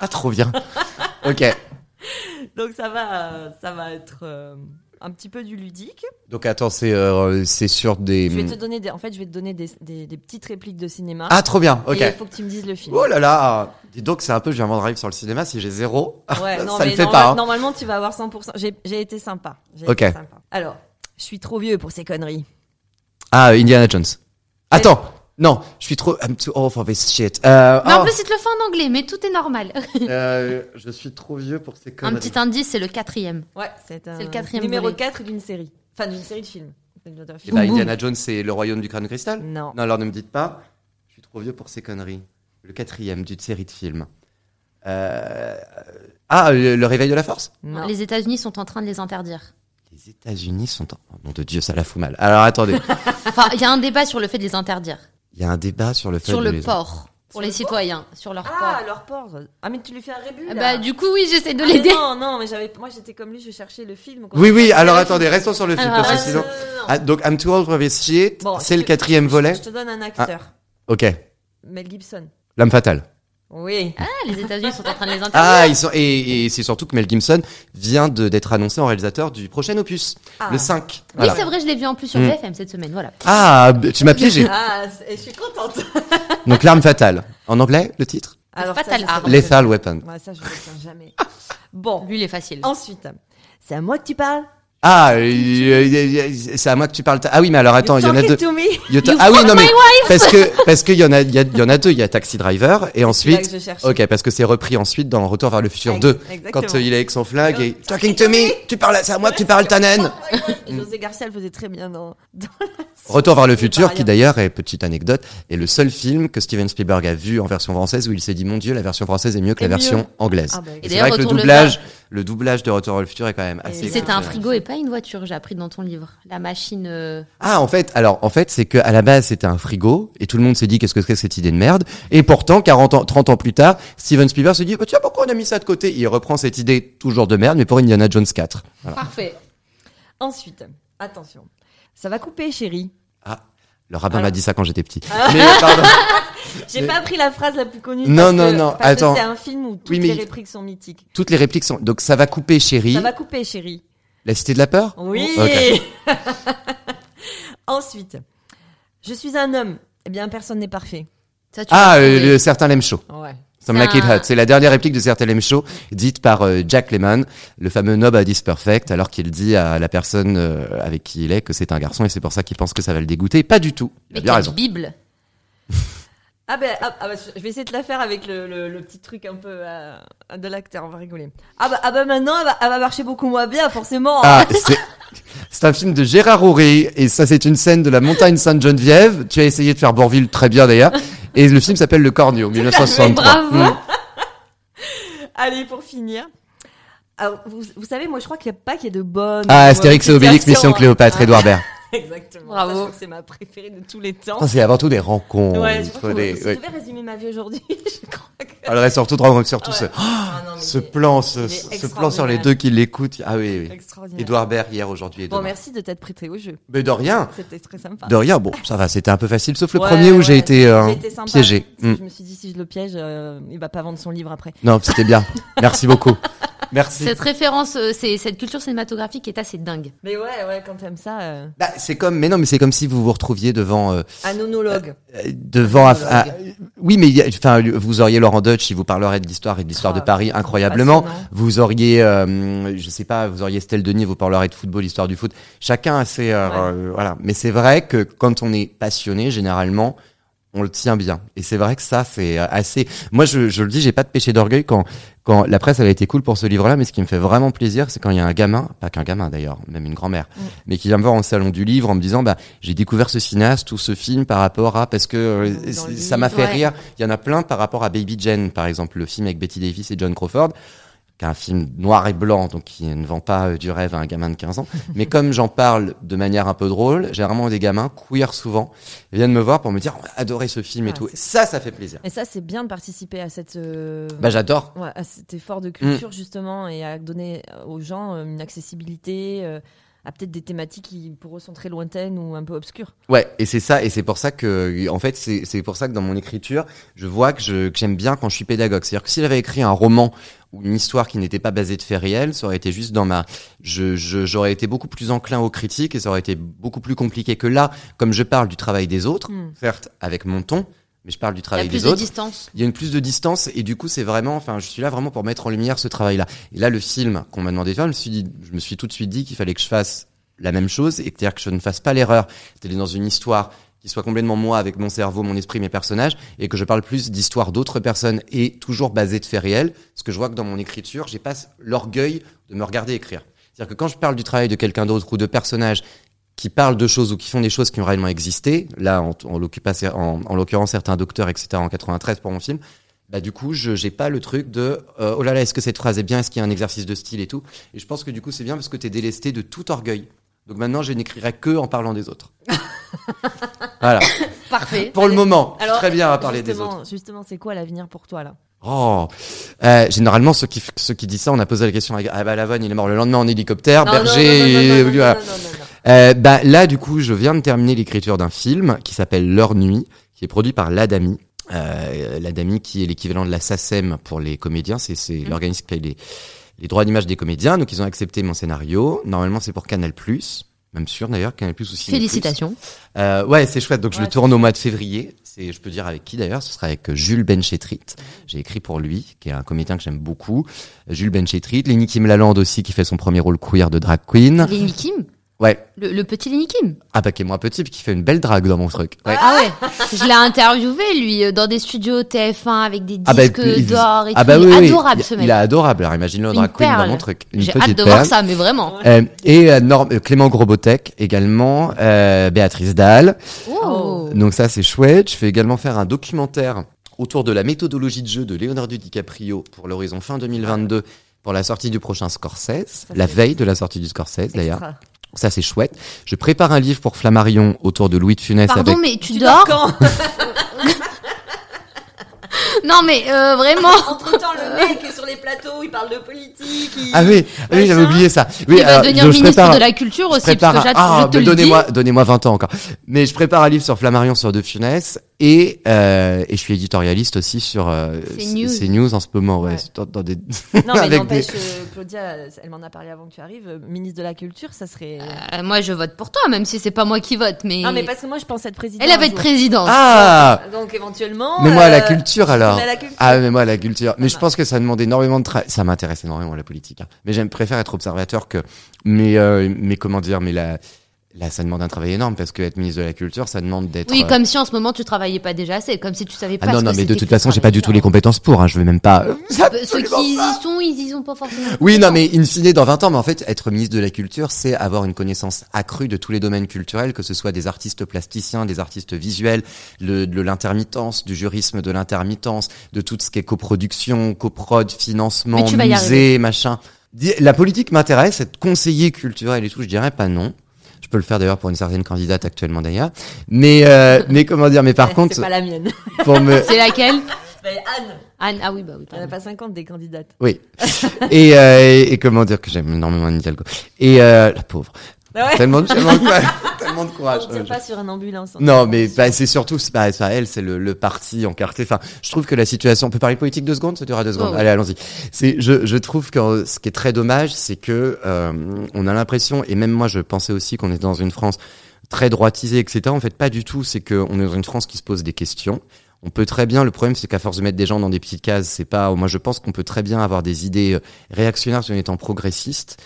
[SPEAKER 5] Ah, trop bien. ok.
[SPEAKER 2] Donc ça va, ça va être euh, un petit peu du ludique.
[SPEAKER 5] Donc attends, c'est euh, c'est sur des.
[SPEAKER 2] Je vais te donner des, en fait, je vais te donner des, des- des petites répliques de cinéma.
[SPEAKER 5] Ah, trop bien. Ok.
[SPEAKER 2] Il faut que tu me dises le film.
[SPEAKER 5] Oh là là Dis donc, c'est un peu, je viens de drive sur le cinéma, si j'ai zéro,
[SPEAKER 2] Ouais, non,
[SPEAKER 5] ça le fait pas. hein.
[SPEAKER 2] Normalement, tu vas avoir 100%. J'ai été sympa.
[SPEAKER 5] Ok.
[SPEAKER 2] été sympa. Alors, je suis trop vieux pour ces conneries.
[SPEAKER 5] Ah, Indiana Jones. Attends Non, je suis trop... I'm too old for this shit. Euh,
[SPEAKER 1] Mais en
[SPEAKER 5] oh,
[SPEAKER 1] plus, il te le fait en anglais, mais tout est normal.
[SPEAKER 5] euh, je suis trop vieux pour ces
[SPEAKER 1] Un
[SPEAKER 5] conneries.
[SPEAKER 1] petit indice, c'est le quatrième.
[SPEAKER 2] Ouais, c'est un
[SPEAKER 1] le quatrième
[SPEAKER 2] numéro
[SPEAKER 1] volet.
[SPEAKER 2] 4 d'une série. Enfin, d'une série de films.
[SPEAKER 5] Eh ben, Indiana Jones, c'est le royaume du crâne de cristal
[SPEAKER 2] Non.
[SPEAKER 5] Non, alors ne me dites pas. Je suis trop vieux pour ces conneries. Le quatrième d'une série de films. Euh... Ah, le, le réveil de la force?
[SPEAKER 2] Non.
[SPEAKER 1] Les États-Unis sont en train de les interdire.
[SPEAKER 5] Les États-Unis sont en... Oh, nom de Dieu, ça la fout mal. Alors attendez,
[SPEAKER 1] Enfin, il y a un débat sur le fait de les interdire.
[SPEAKER 5] il y a un débat sur le fait
[SPEAKER 1] Sur
[SPEAKER 5] de
[SPEAKER 1] le
[SPEAKER 5] les-
[SPEAKER 1] port. Pour
[SPEAKER 2] Sur
[SPEAKER 1] les
[SPEAKER 2] le
[SPEAKER 1] citoyens. Sur leur
[SPEAKER 2] Ah,
[SPEAKER 1] port.
[SPEAKER 2] leur port. Ah, mais tu lui fais un rébut
[SPEAKER 1] Ah
[SPEAKER 2] là.
[SPEAKER 1] Bah, du coup, oui, j'essaie de
[SPEAKER 2] Ah,
[SPEAKER 1] l'aider.
[SPEAKER 2] non, non, mais j'avais, moi j'étais comme lui, je cherchais le film.
[SPEAKER 5] Oui, oui, alors attendez, restons sur le film,
[SPEAKER 1] Alors,
[SPEAKER 5] parce que
[SPEAKER 2] Ah,
[SPEAKER 5] sinon...
[SPEAKER 2] non, non, non.
[SPEAKER 5] Ah, donc, I'm too old for this shit,
[SPEAKER 2] Bon,
[SPEAKER 5] c'est le quatrième volet.
[SPEAKER 2] Je te donne un acteur.
[SPEAKER 5] Ok,
[SPEAKER 2] Mel Gibson.
[SPEAKER 5] L'âme fatale.
[SPEAKER 2] Oui.
[SPEAKER 1] Ah, les États-Unis sont en train de les interdire.
[SPEAKER 5] Ah, ils sont, et, et c'est surtout que Mel Gibson vient de, d'être annoncé en réalisateur du prochain opus,
[SPEAKER 2] Ah.
[SPEAKER 5] le 5.
[SPEAKER 1] Oui,
[SPEAKER 5] Voilà.
[SPEAKER 1] c'est vrai, je l'ai vu en plus sur
[SPEAKER 5] Mm.
[SPEAKER 1] BFM cette semaine, voilà.
[SPEAKER 5] Ah, tu m'as piégé.
[SPEAKER 2] Ah, et je suis contente.
[SPEAKER 5] Donc, l'arme fatale. En anglais, le titre?
[SPEAKER 2] Alors,
[SPEAKER 1] Fatal Arm.
[SPEAKER 2] pas.
[SPEAKER 5] Lethal Weapon.
[SPEAKER 2] Ouais, ça, je ne retiens jamais. Bon,
[SPEAKER 1] Lui, il est facile.
[SPEAKER 2] ensuite, c'est à moi que tu parles
[SPEAKER 5] Ah, euh, euh, c'est à moi que tu parles. Ah oui, mais alors attends, il y en a
[SPEAKER 2] Talking
[SPEAKER 5] deux.
[SPEAKER 2] to me?
[SPEAKER 5] You ta-
[SPEAKER 1] You
[SPEAKER 5] ah oui, non mais parce que parce qu'il y en a il y, a- il y en a deux. Il y a Taxi Driver et ensuite.
[SPEAKER 2] que je cherchais.
[SPEAKER 5] Ok, parce que c'est repris ensuite dans Retour vers le futur
[SPEAKER 2] Ex-
[SPEAKER 5] 2
[SPEAKER 2] exactement.
[SPEAKER 5] quand euh, il est avec son flag et Talking to me. Tu parles, c'est à moi que tu parles, ta naine.
[SPEAKER 2] José Garcia le faisait très bien dans. dans
[SPEAKER 5] Retour vers le futur, qui d'ailleurs est petite anecdote, est le seul film que Steven Spielberg a vu en version française où il s'est dit mon Dieu, la version française est mieux que la version anglaise.
[SPEAKER 2] Ah bah,
[SPEAKER 5] Et
[SPEAKER 1] Et
[SPEAKER 5] c'est vrai que le doublage, le doublage de Retour vers le futur est quand même assez.
[SPEAKER 2] Et
[SPEAKER 1] C'était un frigo et pas une voiture, j'ai appris dans ton livre. La machine. euh,
[SPEAKER 5] Ah, en fait, alors, en fait, c'est que à la base, c'était un frigo, et tout le monde s'est dit, qu'est-ce que c'est que cette idée de merde? Et pourtant, 40 ans, 30 ans plus tard, Steven Spielberg se dit, bah, tiens, pourquoi on a mis ça de côté? Il reprend cette idée toujours de merde, mais pour Indiana Jones 4. Voilà.
[SPEAKER 1] Parfait.
[SPEAKER 2] Ensuite, attention. Ça va couper, chérie.
[SPEAKER 5] Ah, le rabbin m'a
[SPEAKER 2] Alors.
[SPEAKER 5] dit ça quand j'étais petit. Mais, pardon.
[SPEAKER 2] J'ai
[SPEAKER 5] Mais-
[SPEAKER 2] pas appris la phrase la plus connue.
[SPEAKER 5] Non, non,
[SPEAKER 2] que-
[SPEAKER 5] non,
[SPEAKER 2] parce
[SPEAKER 5] attends.
[SPEAKER 2] C'est un film où toutes
[SPEAKER 5] Oui,
[SPEAKER 2] les répliques sont mythiques.
[SPEAKER 5] Toutes les répliques sont, donc ça va couper, chérie.
[SPEAKER 2] Ça va couper, chérie.
[SPEAKER 5] La cité de la peur?
[SPEAKER 2] Oui.
[SPEAKER 5] Ok.
[SPEAKER 2] Ensuite, je suis un homme. Eh bien, personne n'est parfait.
[SPEAKER 1] Ça, tu
[SPEAKER 5] Ah, euh,
[SPEAKER 1] trouvé.
[SPEAKER 5] le certain Lem Show.
[SPEAKER 2] Ouais.
[SPEAKER 5] Some like it hot. C'est la dernière réplique de certain Show, dite par euh, Jack Lemmon, le fameux Nobody's Perfect, alors qu'il dit à la personne euh, avec qui il est que c'est un garçon et c'est pour ça qu'il pense que ça va le dégoûter. Pas du tout. Il a
[SPEAKER 1] Mais
[SPEAKER 5] bien
[SPEAKER 1] quelle
[SPEAKER 5] raison.
[SPEAKER 1] Bible.
[SPEAKER 2] Ah ben, ah, ah bah, je vais essayer de la faire avec le, le, le petit truc un peu euh, de l'acteur, on va rigoler. Ah bah, ah bah maintenant, elle va, elle va marcher beaucoup moins bien, forcément.
[SPEAKER 5] Ah, c'est, un film de Gérard Houry et ça c'est une scène de la montagne Sainte-Geneviève. Tu as essayé de faire Bourville très bien d'ailleurs. Et le film s'appelle Le Cornio, 1963.
[SPEAKER 1] Bravo.
[SPEAKER 5] Mm.
[SPEAKER 2] Allez, pour finir. Alors, vous, vous savez, moi, je crois qu'il n'y a pas qu'il y ait de bonnes.
[SPEAKER 5] Ah, Astérix et Obélix, Mission
[SPEAKER 2] situations.
[SPEAKER 5] Cléopâtre, Edouard Baird.
[SPEAKER 2] Exactement.
[SPEAKER 1] Bravo.
[SPEAKER 2] C'est ma préférée de tous les temps.
[SPEAKER 5] Oh, c'est avant tout des rencontres.
[SPEAKER 2] Ouais, je crois
[SPEAKER 5] des-
[SPEAKER 2] si
[SPEAKER 5] ouais.
[SPEAKER 2] je devais résumer ma vie aujourd'hui, je crois que.
[SPEAKER 5] Alors, et surtout, surtout
[SPEAKER 2] Ouais.
[SPEAKER 5] ce,
[SPEAKER 2] Ah, non,
[SPEAKER 5] ce plan, ce, plan sur les deux qui l'écoutent. Ah oui, oui.
[SPEAKER 2] extraordinaire.
[SPEAKER 5] Edouard Baird hier, aujourd'hui et
[SPEAKER 2] Bon, merci de t'être prêté au jeu.
[SPEAKER 5] Mais de rien.
[SPEAKER 2] C'était très sympa.
[SPEAKER 5] De rien. Bon, ça va, c'était un peu facile, sauf le
[SPEAKER 2] Ouais,
[SPEAKER 5] premier où
[SPEAKER 2] ouais,
[SPEAKER 5] j'ai été, euh,
[SPEAKER 2] j'ai été sympa,
[SPEAKER 5] piégé. Mm.
[SPEAKER 2] Je me suis dit, si je le piège, euh, il va pas vendre son livre après.
[SPEAKER 5] Non, c'était bien. Merci beaucoup. Merci.
[SPEAKER 1] Cette référence, euh, c'est cette culture cinématographique est assez dingue.
[SPEAKER 2] Mais ouais, ouais, quand t'aimes ça, euh,
[SPEAKER 5] Bah, c'est comme, mais non, mais c'est comme si vous vous retrouviez devant, euh,
[SPEAKER 2] un monologue.
[SPEAKER 5] euh, devant, ah, ah, oui, mais il y a- enfin, vous auriez Laurent Deutsch, il vous parlerait de l'histoire et de l'histoire
[SPEAKER 2] Ah,
[SPEAKER 5] de Paris incroyablement.
[SPEAKER 2] passionnant.
[SPEAKER 5] Vous auriez, euh, je sais pas, vous auriez Estelle Denis, vous parlerait de football, histoire du foot. Chacun a ses, euh,
[SPEAKER 2] Ouais.
[SPEAKER 5] euh, voilà. Mais c'est vrai que quand on est passionné, généralement, on le tient bien. Et c'est vrai que ça, c'est euh, assez. Moi, je, je le dis, j'ai pas de péché d'orgueil quand, quand la presse elle a été cool pour ce livre-là, mais ce qui me fait vraiment plaisir, c'est quand il y a un gamin, pas qu'un gamin d'ailleurs, même une grand-mère,
[SPEAKER 2] Mm.
[SPEAKER 5] mais qui vient me voir en salon du livre en me disant, bah, j'ai découvert ce cinéaste ou ce film par rapport à, parce que euh, ça m'a fait
[SPEAKER 1] ouais.
[SPEAKER 5] rire. Il y en a plein par rapport à Baby Jane, par exemple, le film avec Betty Davis et John Crawford qui est un film noir et blanc, donc qui ne vend pas euh, du rêve à un gamin de 15 ans. Mais comme j'en parle de manière un peu drôle, généralement des gamins, queer souvent, viennent me voir pour me dire, on a adoré ce film et
[SPEAKER 2] Ah,
[SPEAKER 5] tout. Ça, ça fait plaisir.
[SPEAKER 2] Et ça, c'est bien de participer à cette. euh,
[SPEAKER 5] Bah, j'adore.
[SPEAKER 2] ouais, à cet effort
[SPEAKER 5] Mm.
[SPEAKER 2] de culture justement et à donner aux gens euh, une accessibilité à peut-être des thématiques qui pour eux sont très lointaines ou un peu obscures.
[SPEAKER 5] Ouais, et c'est ça, et c'est pour ça que, en fait, c'est pour ça que dans mon écriture, je vois que j'aime bien quand je suis pédagogue. C'est-à-dire que si j'avais écrit un roman ou une histoire qui n'était pas basée de faits réels, ça aurait été juste dans ma, je, je- j'aurais été beaucoup plus enclin aux critiques et ça aurait été beaucoup plus compliqué que là, comme je parle du travail des autres,
[SPEAKER 2] Mm.
[SPEAKER 5] certes avec mon ton, mais je parle du
[SPEAKER 1] Il y a
[SPEAKER 5] travail
[SPEAKER 1] plus
[SPEAKER 5] des
[SPEAKER 1] de
[SPEAKER 5] autres.
[SPEAKER 1] distance.
[SPEAKER 5] Il y a une plus de distance et du coup c'est vraiment, enfin je suis là vraiment pour mettre en lumière ce travail-là. Et là le film qu'on m'a demandé de faire, je me suis dit, je me suis tout de suite dit qu'il fallait que je fasse la même chose et que, que je ne fasse pas l'erreur d'aller dans une histoire qui soit complètement moi avec mon cerveau, mon esprit, mes personnages et que je parle plus d'histoires d'autres personnes et toujours basées de faits réels. Parce que je vois que dans mon écriture, j'ai pas l'orgueil de me regarder écrire. C'est-à-dire que quand je parle du travail de quelqu'un d'autre ou de personnages qui parlent de choses ou qui font des choses qui ont réellement existé, là en, en en- en l'occurrence certains docteurs, etc. en 93 pour mon film, bah du coup je j'ai pas le truc de euh, oh là là est-ce que cette phrase est bien, est-ce qu'il y a un exercice de style et tout? Et je pense que du coup c'est bien parce que t'es délesté de tout orgueil. Donc maintenant je n'écrirai que en parlant des autres. voilà.
[SPEAKER 1] Parfait.
[SPEAKER 5] Pour le moment, je suis
[SPEAKER 2] Alors,
[SPEAKER 5] très bien à parler des autres.
[SPEAKER 2] Justement, c'est quoi l'avenir pour toi là?
[SPEAKER 5] Oh, euh, généralement ceux qui ceux qui disent ça, on a posé la question à ah bah Lavonne, il est mort le lendemain en hélicoptère,
[SPEAKER 2] Non,
[SPEAKER 5] Berger.
[SPEAKER 2] non,
[SPEAKER 5] voilà. Euh, bah là du coup je viens de terminer l'écriture d'un film qui s'appelle Leur nuit qui est produit par l'Adami euh, l'Adami qui est l'équivalent de la SACEM pour les comédiens c'est c'est
[SPEAKER 2] Mhm.
[SPEAKER 5] l'organisme qui paye les les droits d'image des comédiens donc ils ont accepté mon scénario normalement c'est pour Canal même sûr d'ailleurs, Canal Plus aussi.
[SPEAKER 1] Félicitations.
[SPEAKER 5] Euh, ouais, c'est chouette. Donc je le tourne au mois de février. C'est, je peux dire avec qui d'ailleurs. Ce sera avec euh, Jules Benchetrit. J'ai écrit pour lui, qui est un comédien que j'aime beaucoup. Jules Benchetrit, Lenny Kim Lalande aussi, qui fait son premier rôle queer de drag queen.
[SPEAKER 1] Lenny Kim?
[SPEAKER 5] Ouais.
[SPEAKER 1] le, le petit Lenny Kim
[SPEAKER 5] Ah bah qui est moins petit, puis qui fait une belle drague dans mon truc. Ouais.
[SPEAKER 1] Ah ouais Je l'ai interviewé, lui, euh, dans des studios TF1 avec des
[SPEAKER 5] Ah bah,
[SPEAKER 1] disques
[SPEAKER 5] il-
[SPEAKER 1] d'or et
[SPEAKER 5] ah
[SPEAKER 1] tout.
[SPEAKER 5] bah
[SPEAKER 1] Il
[SPEAKER 5] oui,
[SPEAKER 1] est
[SPEAKER 5] oui.
[SPEAKER 1] adorable,
[SPEAKER 5] Il-
[SPEAKER 1] ce mec.
[SPEAKER 5] Il est adorable. Alors imagine-le en
[SPEAKER 1] Une
[SPEAKER 5] drag queen dans
[SPEAKER 1] perle.
[SPEAKER 5] mon truc. Une
[SPEAKER 1] J'ai
[SPEAKER 5] petite
[SPEAKER 1] hâte de
[SPEAKER 5] perle.
[SPEAKER 1] voir ça, mais vraiment.
[SPEAKER 5] Euh, et euh, Norm- euh, Clément Grobotec également, euh, Béatrice Dalle.
[SPEAKER 1] Oh.
[SPEAKER 5] Donc ça c'est chouette. Je fais également faire un documentaire autour de la méthodologie de jeu de Leonardo DiCaprio pour l'horizon fin 2022 pour la sortie du prochain Scorsese, la veille de la sortie du Scorsese d'ailleurs.
[SPEAKER 2] Extra.
[SPEAKER 5] Ça c'est chouette. Je prépare un livre pour Flammarion autour de Louis de Funès
[SPEAKER 1] Pardon,
[SPEAKER 5] avec
[SPEAKER 1] mais tu,
[SPEAKER 2] Tu
[SPEAKER 1] dors
[SPEAKER 2] dors quand
[SPEAKER 1] Non, mais euh, vraiment
[SPEAKER 2] Entre temps, le mec est sur les plateaux, il parle de politique. Il...
[SPEAKER 5] Ah oui, ah oui j'avais oublié ça. Oui,
[SPEAKER 1] Il va devenir ministre
[SPEAKER 5] prépare-
[SPEAKER 1] de la Culture
[SPEAKER 5] je
[SPEAKER 1] aussi, parce
[SPEAKER 5] prépare
[SPEAKER 1] que
[SPEAKER 5] un-
[SPEAKER 1] j'att-
[SPEAKER 5] ah,
[SPEAKER 1] dis.
[SPEAKER 5] donnez-moi, donnez-moi 20 ans encore. Mais je prépare un livre sur Flammarion sur De Funès et euh, et je suis éditorialiste aussi sur euh,
[SPEAKER 1] CNews.
[SPEAKER 5] CNews en ce moment, ouais,
[SPEAKER 2] Ouais.
[SPEAKER 5] dans, dans des
[SPEAKER 2] Non, mais n'empêche,
[SPEAKER 5] des-
[SPEAKER 2] euh, Claudia, elle m'en a parlé avant que tu arrives. euh, Ministre de la Culture, ça serait.
[SPEAKER 1] Euh, moi, je vote pour toi, même si c'est pas moi qui vote, mais...
[SPEAKER 2] Non, mais parce que moi, je pensais être président.
[SPEAKER 1] Elle avait être présidente.
[SPEAKER 5] Ah
[SPEAKER 2] Donc, éventuellement.
[SPEAKER 5] Mais moi à la culture alors.
[SPEAKER 2] mais à la culture.
[SPEAKER 5] Ah mais moi à la culture. Mais je
[SPEAKER 2] va.
[SPEAKER 5] pense que ça demande énormément de travail. Ça m'intéresse énormément la politique. hein. Mais j'aime préfère être observateur que. Mais euh, mais comment dire Mais là là ça demande un travail énorme parce que être ministre de la culture ça demande d'être.
[SPEAKER 1] Oui,
[SPEAKER 5] euh,
[SPEAKER 1] comme si en ce moment tu travaillais pas déjà assez, comme si tu savais pas
[SPEAKER 5] Ah non
[SPEAKER 1] ce
[SPEAKER 5] non
[SPEAKER 1] que
[SPEAKER 5] mais de toute façon j'ai pas du tout les compétences pour. Hein. Je veux même pas.
[SPEAKER 1] Euh, Ceux qui y sont, ils y sont pas forcément.
[SPEAKER 5] Oui, non, mais in fine, dans 20 ans, mais en fait, être ministre de la Culture, c'est avoir une connaissance accrue de tous les domaines culturels, que ce soit des artistes plasticiens, des artistes visuels, le, de l'intermittence, du jurisme de l'intermittence, de tout ce qui est coproduction, coprod, financement, musée, machin. La politique m'intéresse, être conseiller culturel et tout, je dirais pas non. Je peux le faire d'ailleurs pour une certaine candidate actuellement d'ailleurs. Mais, euh, mais comment dire, mais par contre,
[SPEAKER 2] C'est pas la mienne.
[SPEAKER 5] pour me,
[SPEAKER 1] C'est laquelle
[SPEAKER 2] Anne,
[SPEAKER 1] Anne, ah oui, bah oui.
[SPEAKER 2] il n'y en a
[SPEAKER 1] pardon.
[SPEAKER 2] pas 50 des candidates.
[SPEAKER 5] oui. Et, euh, et, et comment dire que j'aime énormément Anne Hidalgo. Et, euh, la pauvre.
[SPEAKER 2] Ouais
[SPEAKER 5] Tellement, de- tellement, de- tellement de courage.
[SPEAKER 2] On tire pas sur une ambulance. hein.
[SPEAKER 5] Non, mais bah, c'est surtout, c'est pas, c'est pas elle, c'est le, le parti encarté. Enfin, je trouve que la situation, on peut parler politique deux secondes, ça durera deux secondes.
[SPEAKER 1] Oh.
[SPEAKER 5] Allez, allons-y. C'est, je, je trouve que euh, ce qui est très dommage, c'est que euh, on a l'impression, et même moi, je pensais aussi qu'on est dans une France très droitisée, etc. En fait, pas du tout. C'est qu'on est dans une France qui se pose des questions. On peut très bien. Le problème, c'est qu'à force de mettre des gens dans des petites cases, c'est pas. Moi, je pense qu'on peut très bien avoir des idées euh, réactionnaires tout en étant progressiste.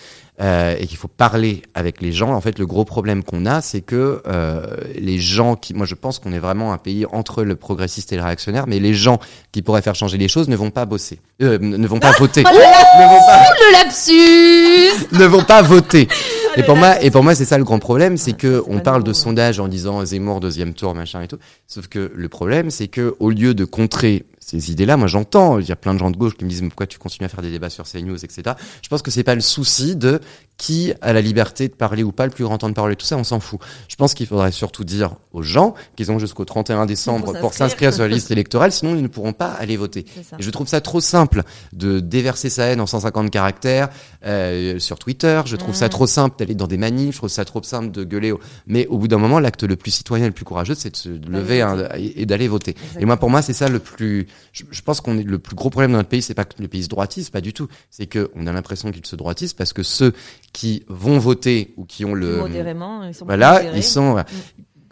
[SPEAKER 5] Euh, et qu'il faut parler avec les gens. En fait, le gros problème qu'on a, c'est que euh, les gens qui, moi, je pense qu'on est vraiment un pays entre le progressiste et le réactionnaire, mais les gens qui pourraient faire changer les choses ne vont pas bosser, euh, ne vont pas voter, ne vont pas
[SPEAKER 1] le lapsus
[SPEAKER 5] ne vont pas voter. Et pour moi, et pour moi, c'est ça le grand problème, c'est que
[SPEAKER 2] c'est
[SPEAKER 5] on parle de
[SPEAKER 2] ouais.
[SPEAKER 5] sondage en disant Zemmour deuxième tour, machin et tout. Sauf que le problème, c'est que au lieu de contrer ces idées-là, moi j'entends, il y a plein de gens de gauche qui me disent mais pourquoi tu continues à faire des débats sur CNews, etc. Je pense que c'est pas le souci de qui a la liberté de parler ou pas, le plus grand temps de parler, tout ça, on s'en fout. Je pense qu'il faudrait surtout dire aux gens qu'ils ont jusqu'au 31 décembre
[SPEAKER 2] Pour s'inscrire.
[SPEAKER 5] sur la liste électorale, sinon ils ne pourront pas aller voter. Et je trouve ça trop simple de déverser sa haine en 150 caractères euh, sur Twitter. Je trouve ça
[SPEAKER 2] Mhm.
[SPEAKER 5] trop simple d'aller dans des manifs. Je trouve ça trop simple de gueuler. au- Mais au bout d'un moment, l'acte le plus citoyen le plus courageux, c'est de se lever hein, et d'aller voter. Et moi, pour moi, c'est ça le plus. Je, je pense qu'on est le plus gros problème dans notre pays. C'est pas que le pays se droitise, pas du tout. C'est que on a l'impression qu'il se droitise parce que ceux qui vont voter ou qui ont le
[SPEAKER 2] Modérément, ils sont
[SPEAKER 5] voilà,
[SPEAKER 2] modérés.
[SPEAKER 5] ils sont.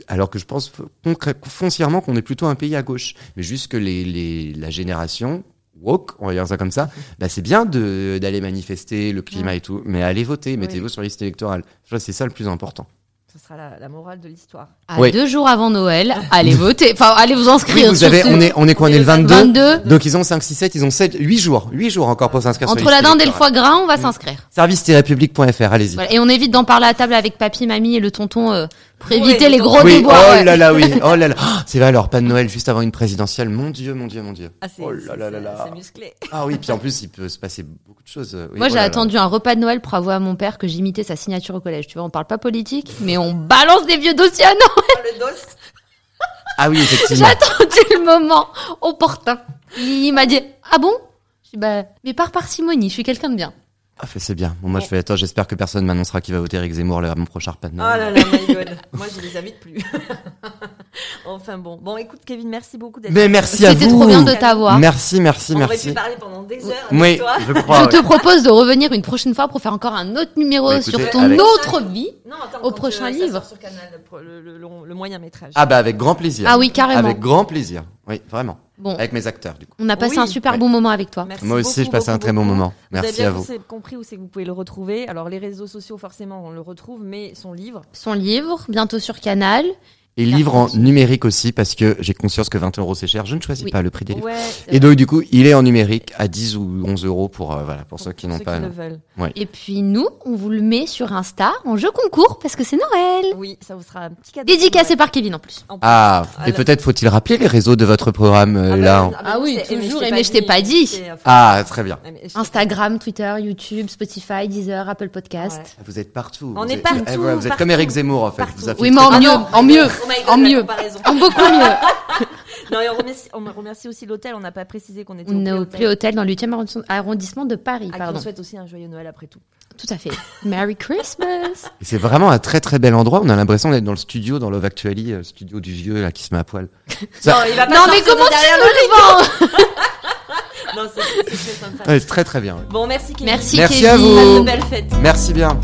[SPEAKER 5] Alors que je pense foncièrement qu'on est plutôt un pays à gauche, mais juste que les, les la génération woke, on va dire ça comme ça, bah c'est bien de d'aller manifester le climat et tout, mais allez voter, mettez-vous sur la liste électorale. C'est ça le plus important.
[SPEAKER 2] Ce sera la, la morale de l'histoire.
[SPEAKER 1] À
[SPEAKER 5] Oui.
[SPEAKER 1] deux jours avant Noël, allez voter. Enfin, allez vous
[SPEAKER 5] Oui,
[SPEAKER 1] inscrire.
[SPEAKER 5] vous avez,
[SPEAKER 1] surtout.
[SPEAKER 5] on est, on est quoi, on est le 22.
[SPEAKER 1] 22.
[SPEAKER 5] Donc ils ont 5, 6, 7, ils ont 7, 8 jours, 8 jours encore pour s'inscrire sur
[SPEAKER 1] Entre
[SPEAKER 5] la
[SPEAKER 1] la dinde et le foie gras, on va s'inscrire.
[SPEAKER 5] Service-public.fr, allez-y.
[SPEAKER 1] Voilà. Et on évite d'en parler à table avec papy, mamie et le tonton euh, pour éviter
[SPEAKER 2] le
[SPEAKER 1] les gros
[SPEAKER 5] Oui,
[SPEAKER 1] déboires.
[SPEAKER 5] oh
[SPEAKER 1] ouais.
[SPEAKER 5] là là, oui, oh là là. Ah, C'est vrai, alors pas de Noël juste avant une présidentielle. Mon Dieu, mon Dieu, mon Dieu.
[SPEAKER 2] Ah, c'est
[SPEAKER 5] Oh là là là
[SPEAKER 2] c'est-
[SPEAKER 5] là.
[SPEAKER 2] c'est musclé.
[SPEAKER 5] Ah oui, puis en plus, il peut se passer beaucoup de choses. euh, oui,
[SPEAKER 1] Moi,
[SPEAKER 5] oh
[SPEAKER 1] j'ai attendu un repas de Noël pour avouer à mon père que j'imitais sa signature au collège. Tu vois, on parle pas politique, mais on balance des vieux dossiers à Noël.
[SPEAKER 2] Oh, le dos.
[SPEAKER 5] Ah oui,
[SPEAKER 1] J'ai
[SPEAKER 5] effectivement.
[SPEAKER 1] attendu le moment opportun. Il m'a dit, ah bon? Je dis, bah, mais par parcimonie, je suis quelqu'un de bien.
[SPEAKER 5] Ah, fait, c'est bien. Bon, moi, je fais, attends, j'espère que personne m'annoncera qu'il va voter Eric Zemmour à mon prochain repas de
[SPEAKER 2] Oh là là, my god. Moi, je les invite plus. enfin bon. Bon, écoute, Kevin, merci beaucoup d'être
[SPEAKER 5] Mais merci à vous.
[SPEAKER 1] C'était trop bien de t'avoir.
[SPEAKER 5] Merci, merci,
[SPEAKER 2] On aurait
[SPEAKER 5] merci.
[SPEAKER 2] pu parler pendant des heures avec
[SPEAKER 5] Oui,
[SPEAKER 2] toi.
[SPEAKER 5] je crois.
[SPEAKER 1] Je
[SPEAKER 5] ouais.
[SPEAKER 1] te propose de revenir une prochaine fois pour faire encore un autre numéro
[SPEAKER 5] Bah, écoutez,
[SPEAKER 1] sur ton
[SPEAKER 5] avec-
[SPEAKER 1] autre vie.
[SPEAKER 2] Non, attends,
[SPEAKER 1] Au prochain
[SPEAKER 2] euh, ça
[SPEAKER 1] livre.
[SPEAKER 2] sur Canal, le le, le le moyen métrage.
[SPEAKER 5] Ah bah avec grand plaisir.
[SPEAKER 1] Ah oui, carrément.
[SPEAKER 5] Avec grand plaisir. Oui, vraiment.
[SPEAKER 1] Bon,
[SPEAKER 5] Avec mes acteurs du coup.
[SPEAKER 1] on a passé
[SPEAKER 2] Oui.
[SPEAKER 1] un super
[SPEAKER 5] Ouais.
[SPEAKER 1] bon moment avec toi.
[SPEAKER 2] Merci
[SPEAKER 5] Moi aussi,
[SPEAKER 2] beaucoup,
[SPEAKER 5] je passais un
[SPEAKER 2] beaucoup,
[SPEAKER 5] très bon
[SPEAKER 2] beaucoup.
[SPEAKER 5] moment.
[SPEAKER 2] Vous avez
[SPEAKER 5] Merci
[SPEAKER 2] bien
[SPEAKER 5] à vous.
[SPEAKER 2] compris où c'est que vous pouvez le retrouver. Alors, les réseaux sociaux, forcément, on le retrouve, mais son livre.
[SPEAKER 1] Son livre, bientôt sur Canal.
[SPEAKER 5] Et livre en numérique aussi parce que j'ai conscience que 20 euros c'est cher. Je ne choisis
[SPEAKER 1] Oui.
[SPEAKER 5] pas le prix des livres.
[SPEAKER 2] Ouais.
[SPEAKER 5] Et donc du coup, il est en numérique à 10 ou 11 euros pour euh, voilà pour ceux qui n'ont pas.
[SPEAKER 2] le.
[SPEAKER 1] Et puis nous, on vous le met sur Insta en jeu concours parce que c'est Noël.
[SPEAKER 2] Oui, ça vous sera un petit cadeau.
[SPEAKER 1] Dédicacé par Kevin en plus.
[SPEAKER 2] En plus.
[SPEAKER 5] Ah, et
[SPEAKER 2] Alors-
[SPEAKER 5] peut-être faut-il rappeler les réseaux de votre programme euh,
[SPEAKER 2] Ah bah,
[SPEAKER 5] là.
[SPEAKER 2] ah bah
[SPEAKER 1] Ah oui, toujours, mais je t'ai pas dit.
[SPEAKER 2] enfin,
[SPEAKER 5] Ah, très bien.
[SPEAKER 1] Instagram, Twitter, YouTube, Spotify, Deezer, Apple Podcast.
[SPEAKER 2] Ouais.
[SPEAKER 5] Vous êtes partout.
[SPEAKER 2] On
[SPEAKER 5] Vous
[SPEAKER 2] est
[SPEAKER 5] êtes-
[SPEAKER 2] partout,
[SPEAKER 5] vous êtes comme Eric Zemmour en fait.
[SPEAKER 1] Oui, mais en mieux,
[SPEAKER 2] oh my God,
[SPEAKER 1] en mieux, en beaucoup mieux.
[SPEAKER 2] Non, et on remercie, on remercie aussi l'hôtel. On n'a pas précisé qu'on était
[SPEAKER 1] On est
[SPEAKER 2] au Play
[SPEAKER 1] Hotel dans le 8e arrondissement- de Paris,
[SPEAKER 2] À qui on souhaite aussi un joyeux Noël après tout.
[SPEAKER 1] Tout à fait. Merry Christmas.
[SPEAKER 5] C'est vraiment un très très bel endroit. On a l'impression d'être dans le studio, dans Love Actually, euh, studio du vieux là qui se met à poil. Ça-
[SPEAKER 2] Non, il va pas
[SPEAKER 1] Non mais comment tu me le vends
[SPEAKER 2] le- Non, c'est très sympa.
[SPEAKER 5] Ouais, c'est très très bien. ouais.
[SPEAKER 2] Bon, merci Kevin.
[SPEAKER 1] Merci,
[SPEAKER 5] Merci
[SPEAKER 1] Kevin.
[SPEAKER 5] à vous.
[SPEAKER 2] Passe de belles fêtes.
[SPEAKER 5] Merci bien.